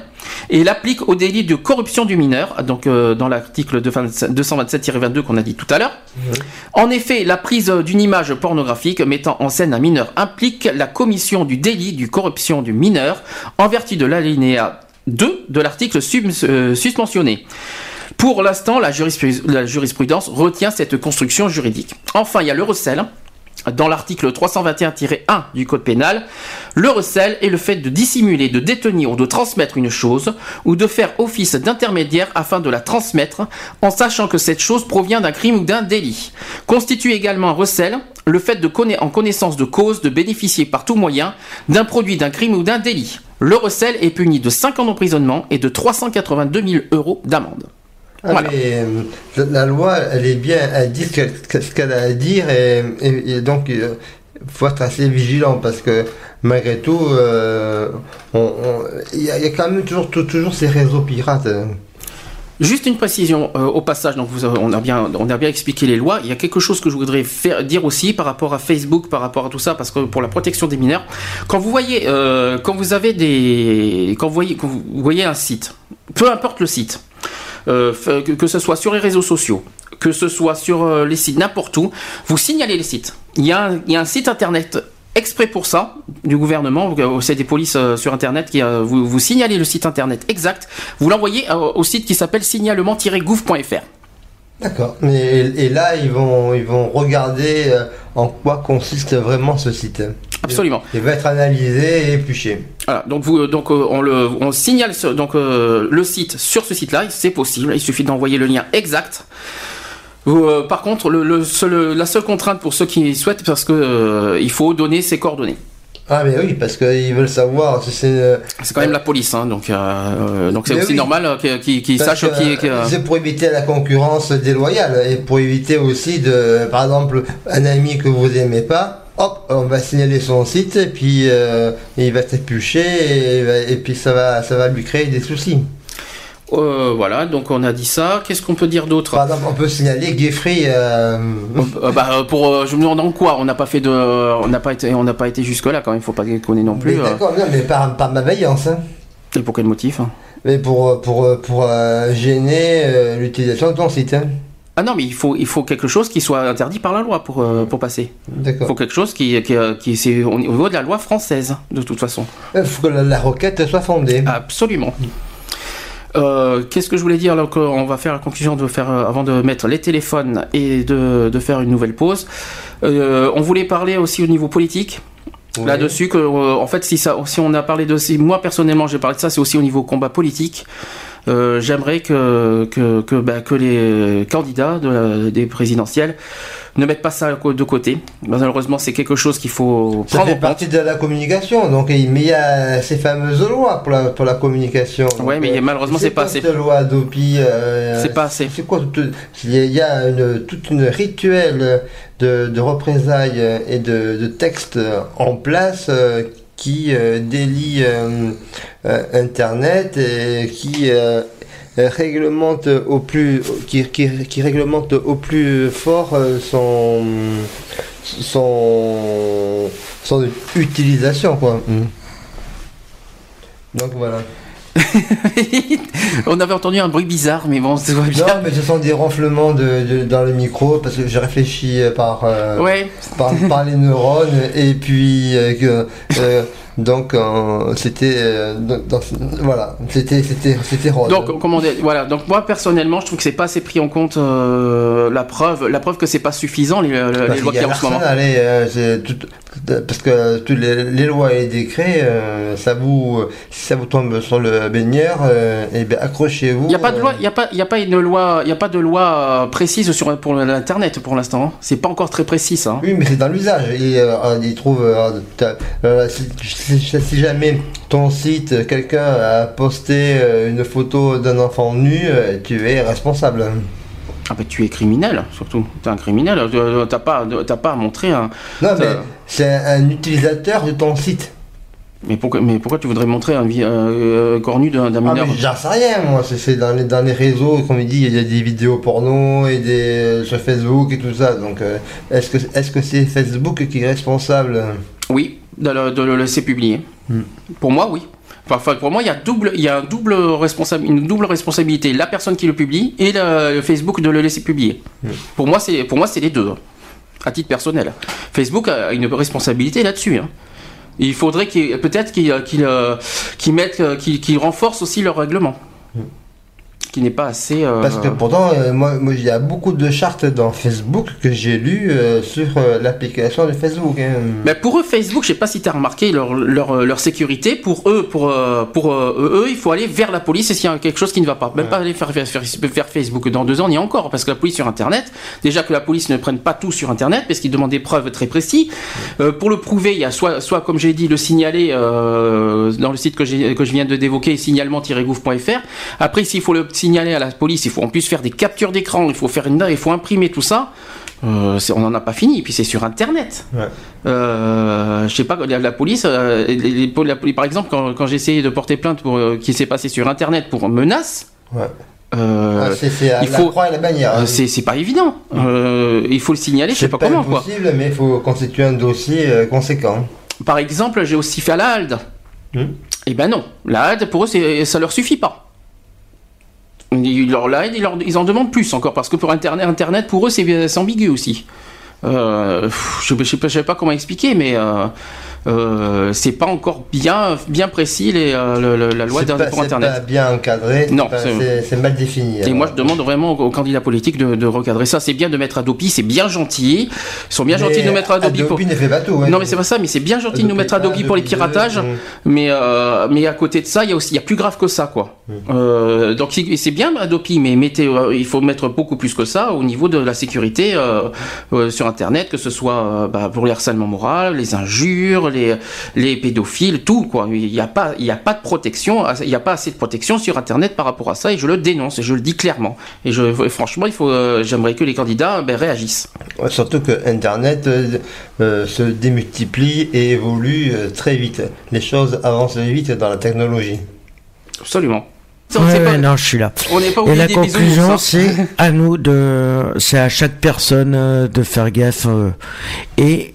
et l'appliquent au délit de corruption du mineur, donc euh, dans l'article 227-22 qu'on a dit tout à l'heure. En effet, la prise d'une image pornographique mettant en scène un mineur implique la commission du délit du corruption du mineur en vertu de l'alinéa 2 de l'article euh, susmentionné. Pour l'instant, la, jurisprudence- la jurisprudence retient cette construction juridique. Enfin, il y a le recel. Dans l'article 321-1 du Code pénal, le recel est le fait de dissimuler, de détenir ou de transmettre une chose, ou de faire office d'intermédiaire afin de la transmettre, en sachant que cette chose provient d'un crime ou d'un délit. Constitue également un recel le fait de connaître en connaissance de cause de bénéficier par tout moyen d'un produit d'un crime ou d'un délit. Le recel est puni de 5 ans d'emprisonnement et de 382 000 euros d'amende. Ah, Voilà. mais, euh, la, loi, elle est bien, elle dit ce qu'elle a à dire et, et- et donc il faut être assez vigilant parce que malgré tout, euh, il y, a il y a quand même toujours, tou- toujours ces réseaux pirates. Juste une précision euh, au passage, donc vous, on, a bien, on a bien expliqué les lois. Il y a quelque chose que je voudrais faire dire aussi par rapport à Facebook, par rapport à tout ça, parce que pour la protection des mineurs, quand vous voyez, euh, quand vous avez des, quand vous voyez, quand vous voyez un site, peu importe le site, euh, f- que, ce soit sur les réseaux sociaux, que ce soit sur euh, les sites, n'importe où, vous signalez les sites. Il y, a un, site internet exprès pour ça du gouvernement, euh, c'est des polices euh, sur internet qui euh, vous, signalez le site internet exact, vous l'envoyez euh, au site qui s'appelle signalement-gouv.fr. D'accord. Mais et là, ils vont, ils vont regarder euh, en quoi consiste vraiment ce site. Absolument. Il va être analysé et épluché. Voilà, donc vous, donc euh, on le, on signale ce- donc euh, le site sur ce site-là, c'est possible. Il suffit d'envoyer le lien exact. Euh, par contre, le, le seul- la seule contrainte pour ceux qui souhaitent, parce que euh, il faut donner ses coordonnées. Ah mais oui, parce qu'ils veulent savoir c'est... euh, quand même la police, hein, donc euh, donc c'est aussi oui. normal euh, qu'ils sachent qui euh, C'est pour éviter la concurrence déloyale et pour éviter aussi de, par exemple, un ami que vous aimez pas, hop, on va signaler son site et puis euh, il va s'éplucher et, et puis ça va, ça va lui créer des soucis. euh, voilà, donc on a dit ça. Qu'est-ce qu'on peut dire d'autre? Par exemple, on peut signaler Geoffrey. euh, bah, pour, je me demande en quoi On n'a pas fait de, on n'a pas été, on n'a pas été jusque là quand même. Il faut pas déconner non plus. mais. D'accord, non, mais par, par malveillance. Hein. Et pour quel motif hein? Mais pour, pour, pour gêner l'utilisation de ton site. Hein. Ah non, mais il faut, il faut quelque chose qui soit interdit par la loi pour, euh, pour passer. Il D'accord. faut quelque chose qui, qui, euh, qui c'est au niveau de la loi française, de toute façon. Il faut que la, la requête soit fondée. Absolument. Euh, Qu'est-ce que je voulais dire alors qu'on va faire la conclusion de faire euh, avant de mettre les téléphones et de, de faire une nouvelle pause. Euh, on voulait parler aussi au niveau politique Oui. là-dessus que euh, en fait si ça si on a parlé de si moi personnellement j'ai parlé de ça c'est aussi au niveau combat politique euh, j'aimerais que que que, bah, que les candidats de, des présidentielles ne mettent pas ça de côté. Malheureusement, c'est quelque chose qu'il faut ça prendre fait en compte. partie de la communication, donc mais il y a ces fameuses lois pour la, pour la communication. Donc, mais euh, malheureusement, c'est pas assez. Cette loi Adopi, euh, C'est pas assez. C'est quoi Il y a- il y a une, toute une rituel de, de représailles et de, de textes en place euh, qui euh, délie euh, euh, Internet et qui réglemente au plus qui, qui, réglemente au plus fort son son son utilisation quoi. Donc voilà. *laughs* On avait entendu un bruit bizarre, mais bon, c'est bien. Non, mais ce sont des ronflements de, de- dans le micro parce que j'ai réfléchi euh, par, euh, Ouais. par, par les neurones et puis euh, euh, donc c'était voilà c'était c'était c'était. Donc, comment dire, voilà. Donc moi personnellement, je trouve que c'est pas assez pris en compte la preuve, la preuve que c'est pas suffisant les, lois qu'il y a en ce moment. allez, tout- parce que toutes les, lois et les décrets, euh, ça vous, si ça vous tombe sur le baigneur, euh, eh bien accrochez-vous. Il n'y a pas de euh, loi, il y a pas, il y a pas une loi, il y a pas de loi précise sur pour l'internet pour l'instant. hein. C'est pas encore très précis ça. hein. Oui, mais c'est dans l'usage. Et euh, il trouve, t'as- si, si- jamais ton site, quelqu'un a posté une photo d'un enfant nu, tu es responsable. Ah bah tu es criminel surtout. T'es un criminel. euh, T'as pas, t'as pas à montrer un. Non, mais c'est un, utilisateur de ton site. Mais pourquoi, mais pourquoi tu voudrais montrer un vi- euh, corps nu d'un Ah, mineur j'en sais rien, moi. C'est- C'est dans les, dans les réseaux, comme il dit, il y a des vidéos porno et des sur Facebook et tout ça. Donc, euh, est-ce que est-ce que c'est Facebook qui est responsable? Oui, de le, de le laisser publier. Hmm. Pour moi, oui. Enfin, pour moi, il y a double, il y a un double responsa- une double responsabilité, la personne qui le publie et le, Facebook de le laisser publier. Hmm. Pour moi, c'est pour moi c'est les deux, hein, à titre personnel. Facebook a une responsabilité là-dessus. hein. Il faudrait qu'il peut-être qu'il qu'il euh, qu'il euh, qu'il qu'il renforce aussi leur règlement, qui n'est pas assez. euh. Parce que pourtant, euh, moi, moi, il y a beaucoup de chartes dans Facebook que j'ai lues euh, sur l'application de Facebook. hein. Mais pour eux, Facebook, je sais pas si tu as remarqué leur, leur, leur sécurité. Pour eux, pour, pour eux, il faut aller vers la police et s'il y a quelque chose qui ne va pas. Même Ouais. pas aller faire, faire, faire, Facebook. Dans deux ans, est encore. Parce que la police sur Internet, déjà que la police ne prenne pas tout sur Internet, parce qu'ils demandent des preuves très précises. Pour le prouver, il y a soit, soit comme j'ai dit, le signaler dans le site que, que je viens de d'évoquer, signalement-gouv.fr. Après, s'il faut le signaler à la police, il faut en plus faire des captures d'écran, il faut faire une, il faut imprimer tout ça. Euh, c'est- on n'en a pas fini. Puis c'est sur Internet. Ouais. Euh, je sais pas, la, la police, euh, les- les- pour la- par exemple, quand, quand j'ai essayé de porter plainte pour euh, qui s'est passé sur Internet pour menace, Ouais. euh, Ah, c'est c'est à il la faut- croix et la bannière. hein. c'est c'est pas évident. Euh, il faut le signaler, je sais C'est pas, pas comment quoi. impossible, mais il faut constituer un dossier conséquent. Par exemple, j'ai aussi fait à la HALD. Hmm. Eh ben non, la HALD pour eux, c'est- ça leur suffit pas. Ils, leur, en demandent plus encore parce que pour Internet, Internet pour eux, c'est c'est ambigu aussi. Euh, je ne sais, pas- je sais pas comment expliquer, mais euh, euh, c'est pas encore bien, bien précis les, euh, le- le- la loi C'est d'un- pas, pour c'est Internet. pas bien encadré. c'est Non, c'est- c'est c'est mal défini. Et alors. moi, je demande vraiment aux, aux candidats politiques de, de recadrer ça. C'est bien de mettre Adopi, c'est bien gentil. Ils sont bien Mais gentils de nous mettre Adopi. pour- Adopi ne fait pas tout. hein. Non, mais c'est pas ça, mais c'est bien gentil de nous mettre Adopi pour les deux, piratages. mm. Mais, euh, mais à côté de ça, il y a aussi, il y a plus grave que ça, quoi. Euh, donc c'est- c'est bien Adopi, mais mettez, il faut mettre beaucoup plus que ça au niveau de la sécurité sur Internet, que ce soit euh, bah, pour les harcèlements moraux, les injures, les, les pédophiles, tout, quoi. Il n'y a pas, il y a pas de protection, il n'y a pas assez de protection sur Internet par rapport à ça, et je le dénonce, et je le dis clairement. Et je, franchement, il faut, euh, j'aimerais que les candidats ben, réagissent. Ouais, Surtout que Internet euh, euh, se démultiplie et évolue euh, très vite. Les choses avancent vite dans la technologie. Absolument. C'est- Ouais, pas- non, je suis là. on n'est pas Et la conclusion, c'est à nous de, c'est à chaque personne euh, de faire gaffe euh, et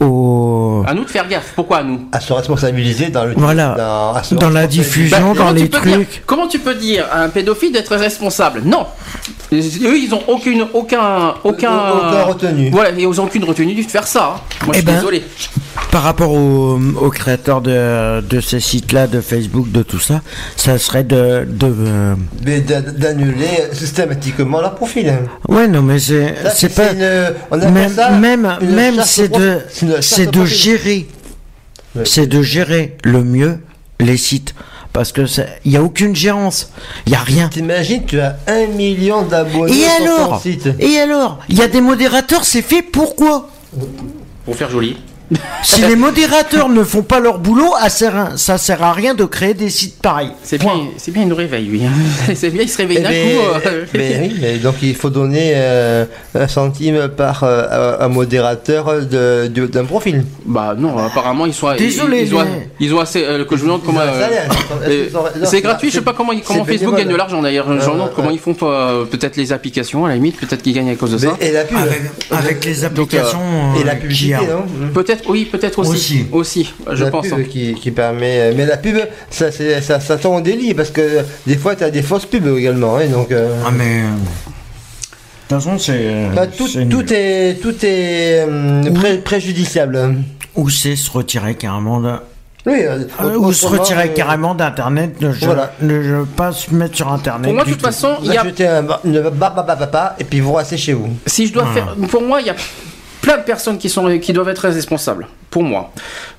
au, À nous de faire gaffe. Pourquoi à nous? À se responsabiliser dans le Voilà. dans, la diffusion. Bah, dans les dire- trucs. comment tu peux dire à un pédophile d'être responsable? Non. Eux, ils ont aucune, aucun, aucun, Aucun retenu. Voilà, ils ont aucune retenue de faire ça. hein. Moi, je Eh suis ben, désolé. Par rapport aux, aux créateurs de, de ces sites-là, de Facebook, de tout ça, ça serait de, de euh, Mais d'a- d'annuler systématiquement leur profil. hein. ouais, non, mais c'est, pas, une- on appelle même, ça même, c'est de, c'est de gérer, Ouais. c'est de gérer le mieux les sites. parce que il y a aucune gérance, il y a rien. T'imagines, tu as un million d'abonnés Et sur ton alors? site. Et alors? Il y a des modérateurs, c'est fait pourquoi Pour faire joli. Si les modérateurs ne font pas leur boulot, ça sert à- ça sert à rien de créer des sites pareils. C'est bien, c'est bien, il nous réveille, lui. hein. *laughs* c'est bien, il se réveille Eh d'un ben, coup. euh, ben oui, mais donc il faut donner euh, un centime par euh, un modérateur de- de- d'un profil. Bah non, apparemment ils sont. Désolé, ils, ils ont, mais- ils ont assez. euh, que je me demande comment. C'est gratuit, je sais pas comment, Facebook gagne de l'argent d'ailleurs. Je me Euh, demande comment ils font euh, peut-être les applications à la limite, peut-être qu'ils gagnent à cause de ça. Et la pub. Avec, avec les applications et la euh, publicité, non Peut-être, oui, peut-être aussi. Aussi. Aussi, je la pense. pub hein. qui, qui permet. Mais la pub, ça, c'est- ça, ça tombe au délit parce que des fois, tu as des fausses pubs également. hein, donc, euh, Ah mais euh, de toute façon c'est bah, tout, c'est tout est, tout est hum, pré- préjudiciable. ou c'est se retirer carrément de Oui, euh, Euh, ou se retirer euh, carrément d'internet, ne, je- Voilà. ne je pas se mettre sur internet. Pour moi, de toute tout. façon, il Vous y a achetez un, bar- une et puis vous restez chez vous. Si je dois faire, pour moi, il y a plein de personnes qui sont qui doivent être responsables. Pour moi,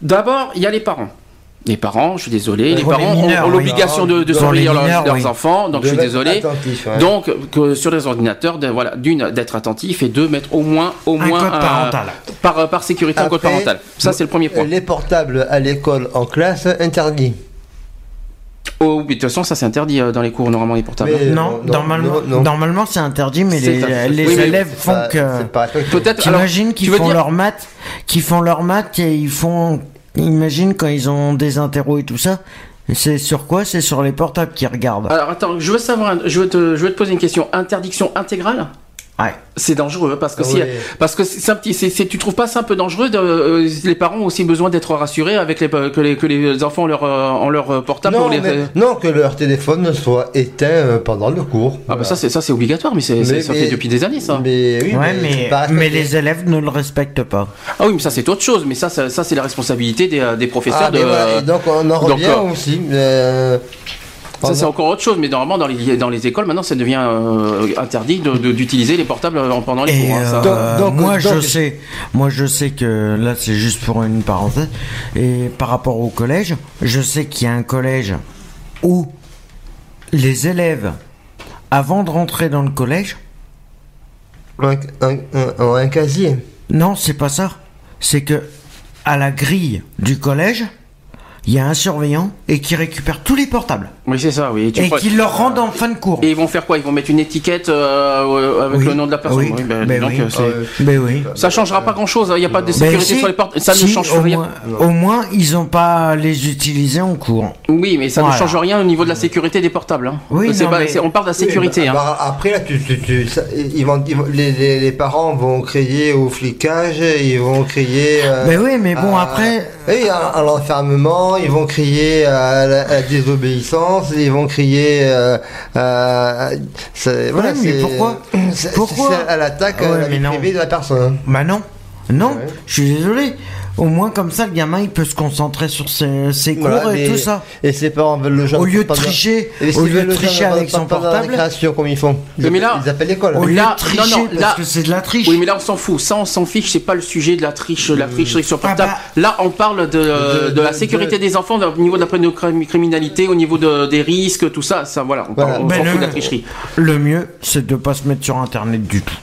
d'abord, il y a les parents. Les parents, je suis désolé, les parents ont- mineurs, ont, oui. l'obligation de, surveiller leurs- mineurs, leurs oui. enfants, donc je suis désolé. attentif, ouais. Donc, que sur les ordinateurs, de- voilà, d'une d'être attentif et deux mettre au moins, au Un moins code parental. par par sécurité un code Après, parental. Ça, c'est le premier point. Les portables à l'école en classe interdits. Oh, oui, de toute façon, ça c'est interdit euh, dans les cours normalement les portables. Mais- Non, non, normalement, non, non. normalement c'est interdit, mais les, ça. les Oui, mais élèves font pas- que. pas. Peut-être. T'imagines qu'ils font dire- leurs maths, qu'ils font leurs maths et ils font. Imagine quand ils ont des interros et tout ça. C'est sur quoi? C'est sur les portables qu'ils regardent. Alors attends, je veux savoir, je veux te, je veux te poser une question. Interdiction intégrale? Ouais. C'est dangereux parce que Ah si, oui. parce que c'est un petit, c'est, tu trouves pas ça un peu dangereux de, euh, Les parents ont aussi besoin d'être rassurés avec les que les, que les enfants ont leur euh, ont leur euh, portable. Non, pour les- mais- non, que leur téléphone soit éteint euh, pendant le cours. Ah bah ça c'est ça c'est obligatoire, mais, c'est, ça mais- fait depuis des années ça. Mais oui, ouais, mais, pas mais respecté. les élèves ne le respectent pas. Ah oui, mais ça c'est autre chose. Mais ça ça, ça, c'est la responsabilité des, euh, des professeurs Ah, de. voilà, donc on en revient euh, aussi. euh, Ça c'est encore autre chose, mais normalement dans les dans les écoles maintenant ça devient euh, interdit de- de- d'utiliser les portables euh, pendant les Et cours. hein, ça. euh, Donc- donc- moi donc- je sais, moi je sais que là c'est juste pour une parenthèse. Et par rapport au collège, je sais qu'il y a un collège où les élèves, avant de rentrer dans le collège, un, un- un- un casier. non c'est pas ça, c'est que à la grille du collège, il y a un surveillant et qui récupère tous les portables Oui c'est ça. Oui. Tu et crois- qui leur rend en fin de cours. Et ils vont faire quoi? Ils vont mettre une étiquette euh, avec Oui. le nom de la personne. Oui. Oui, ben, Ben donc, oui. euh, Euh, Mais oui. Ça changera pas grand chose, il n'y a pas de Ben sécurité si, sur les portes, ça ne change au rien. Moins, au moins, ils ont pas les utiliser en cours. Oui, mais ça Voilà. ne change rien au niveau de la sécurité des portables. hein. Oui, C'est non, pas- mais- on parle de la Oui, sécurité. bah, hein. bah, après, là, tu, tu- tu- ça- ils vont, ils vont- les, les- les parents vont crier au flicage, ils vont crier. euh, Ben oui, mais bon, à- après- Oui, à, à l'enfermement, ils vont crier à la, à la désobéissance, ils vont crier. euh, à- c'est- voilà, Ouais, mais c'est- pourquoi Pourquoi à l'attaque Ouais, à la mais vie non. privée de la personne. Bah non. Non, Ouais. je suis désolé. Au moins, comme ça, le gamin, il peut se concentrer sur ses, ses cours Voilà, et tout ça. Et ses parents veulent le genre. Au lieu de tricher, au lieu de tricher avec son portable. récréation, comme ils font. Ils, Mais appellent- là- ils appellent l'école. Au lieu Là, de tricher, non, non, parce là- que c'est de la triche. Oui, mais là on s'en fout. Ça, on s'en fiche. C'est pas le sujet de la triche, la tricherie sur Ah portable. bah. Là, on parle de, De- de la sécurité de- des enfants, au niveau de la criminalité, au niveau de- des risques, tout ça. Ça, voilà. On, parle- on Ben s'en le- fout de la tricherie. Le mieux, c'est de pas se mettre sur Internet du tout.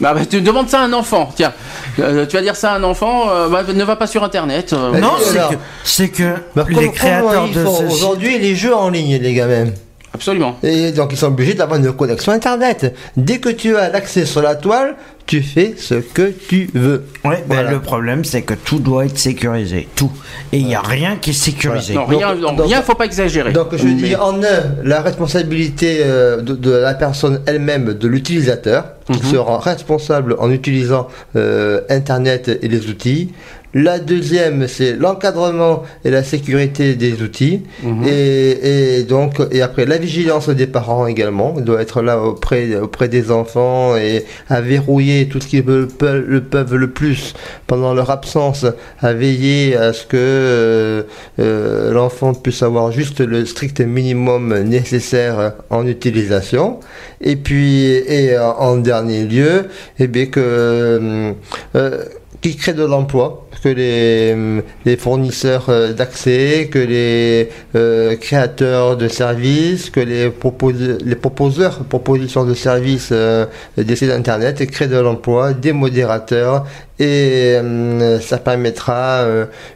Bah, bah, tu demandes ça à un enfant. Tiens, Euh, tu vas dire ça à un enfant. euh, bah, ne va pas sur Internet. euh, non, oui, c'est alors. que, c'est que Bah, les créateurs de ce Aujourd'hui, les jeux en ligne, les gamins. Absolument. Et donc, ils sont obligés d'avoir une connexion Internet. Dès que tu as l'accès sur la toile, tu fais ce que tu veux. Ouais, ben, Voilà. le problème, c'est que tout doit être sécurisé. Tout. Et il n'y a rien qui est sécurisé. Non, rien, non, donc- rien, faut pas exagérer. Donc, je Mais- dis en un, la responsabilité euh, de, de la personne elle-même, de l'utilisateur, qui Mhm. sera responsable en utilisant euh, Internet et les outils. La deuxième, c'est l'encadrement et la sécurité des outils. Mhm. Et, et donc, et après, la vigilance des parents également. Il doit être là auprès, auprès des enfants et à verrouiller tout ce qu'ils peuvent, peuvent- le peuvent le plus pendant leur absence, à veiller à ce que euh, euh, l'enfant puisse avoir juste le strict minimum nécessaire en utilisation. Et puis, et euh, en dernier lieu, eh bien que, euh, qui crée de l'emploi, que les, les fournisseurs euh, d'accès, que les euh, créateurs de services, que les, propos- les proposeurs, propositions de services euh, des sites internet créent de l'emploi, des modérateurs, et euh, ça permettra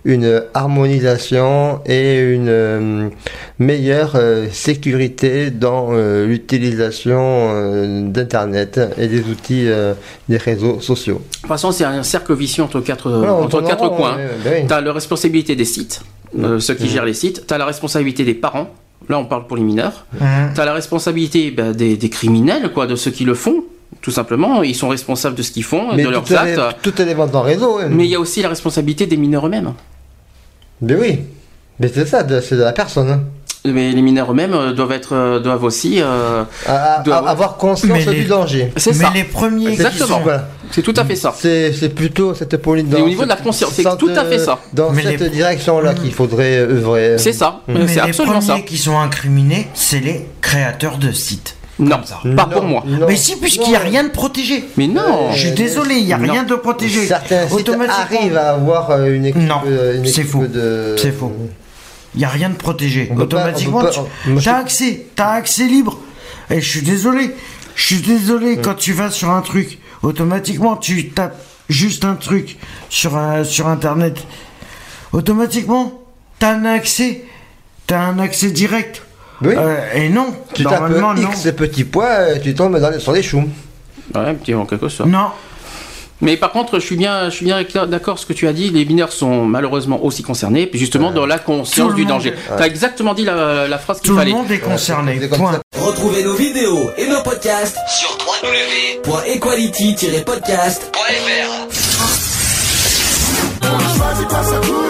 une harmonisation et une meilleure sécurité dans l'utilisation d'internet et des outils des réseaux sociaux. De toute façon, c'est un cercle vicieux entre quatre, entre quatre coins. Tu as la responsabilité des sites, euh, ceux qui gèrent les sites. Tu as la responsabilité des parents. Là, on parle pour les mineurs. Tu as la responsabilité ben, des, des criminels, quoi, de ceux qui le font. Tout simplement, ils sont responsables de ce qu'ils font, Mais de leurs tout, est, actes. tout ventes en réseau. hein. Mais il y a aussi la responsabilité des mineurs eux-mêmes. Mais oui. Mais c'est ça, c'est de la personne. hein. Mais les mineurs eux-mêmes euh, doivent être, euh, doivent aussi. euh, À- avoir conscience Mais les- du danger. c'est Mais ça. les premiers qui Exactement. sont- Voilà. C'est tout à fait ça. C'est c'est plutôt cette politique. Et au niveau de la conscience, c'est tout à fait ça. Dans Mais cette les- direction-là qu'il faudrait œuvrer. C'est ça. Mais C'est les absolument premiers ça. qui sont incriminés, c'est les créateurs de sites. Non, Comme ça. pas Non, pour moi. non, Mais si, puisqu'il n'y a rien de protégé. Mais non. Je suis désolé, il n'y a Non. rien de protégé. Certains arrivent à avoir euh, une équipe, Non, euh, c'est faux. de. C'est faux. Il n'y a rien de protégé. On peut pas- Automatiquement, pas- tu as accès. Tu as accès libre. Et je suis désolé. Je suis désolé quand tu vas sur un truc. Automatiquement, tu tapes juste un truc sur, un- sur Internet. Automatiquement, tu as un accès. Tu as un accès direct. Oui. Euh, et non, Tu tapes normalement, non. X petits pois, euh, tu tombes dans les- sur les choux. Ouais, petit en quelque sorte. Non. Mais par contre, je suis bien, je suis bien avec- d'accord ce que tu as dit. Les mineurs sont malheureusement aussi concernés, puis justement dans la Tout conscience du danger. Tu as exactement dit la, la phrase qu'il Tout le fallait. monde est concerné. Point. Retrouvez nos vidéos et nos podcasts sur www.equality-podcast.fr.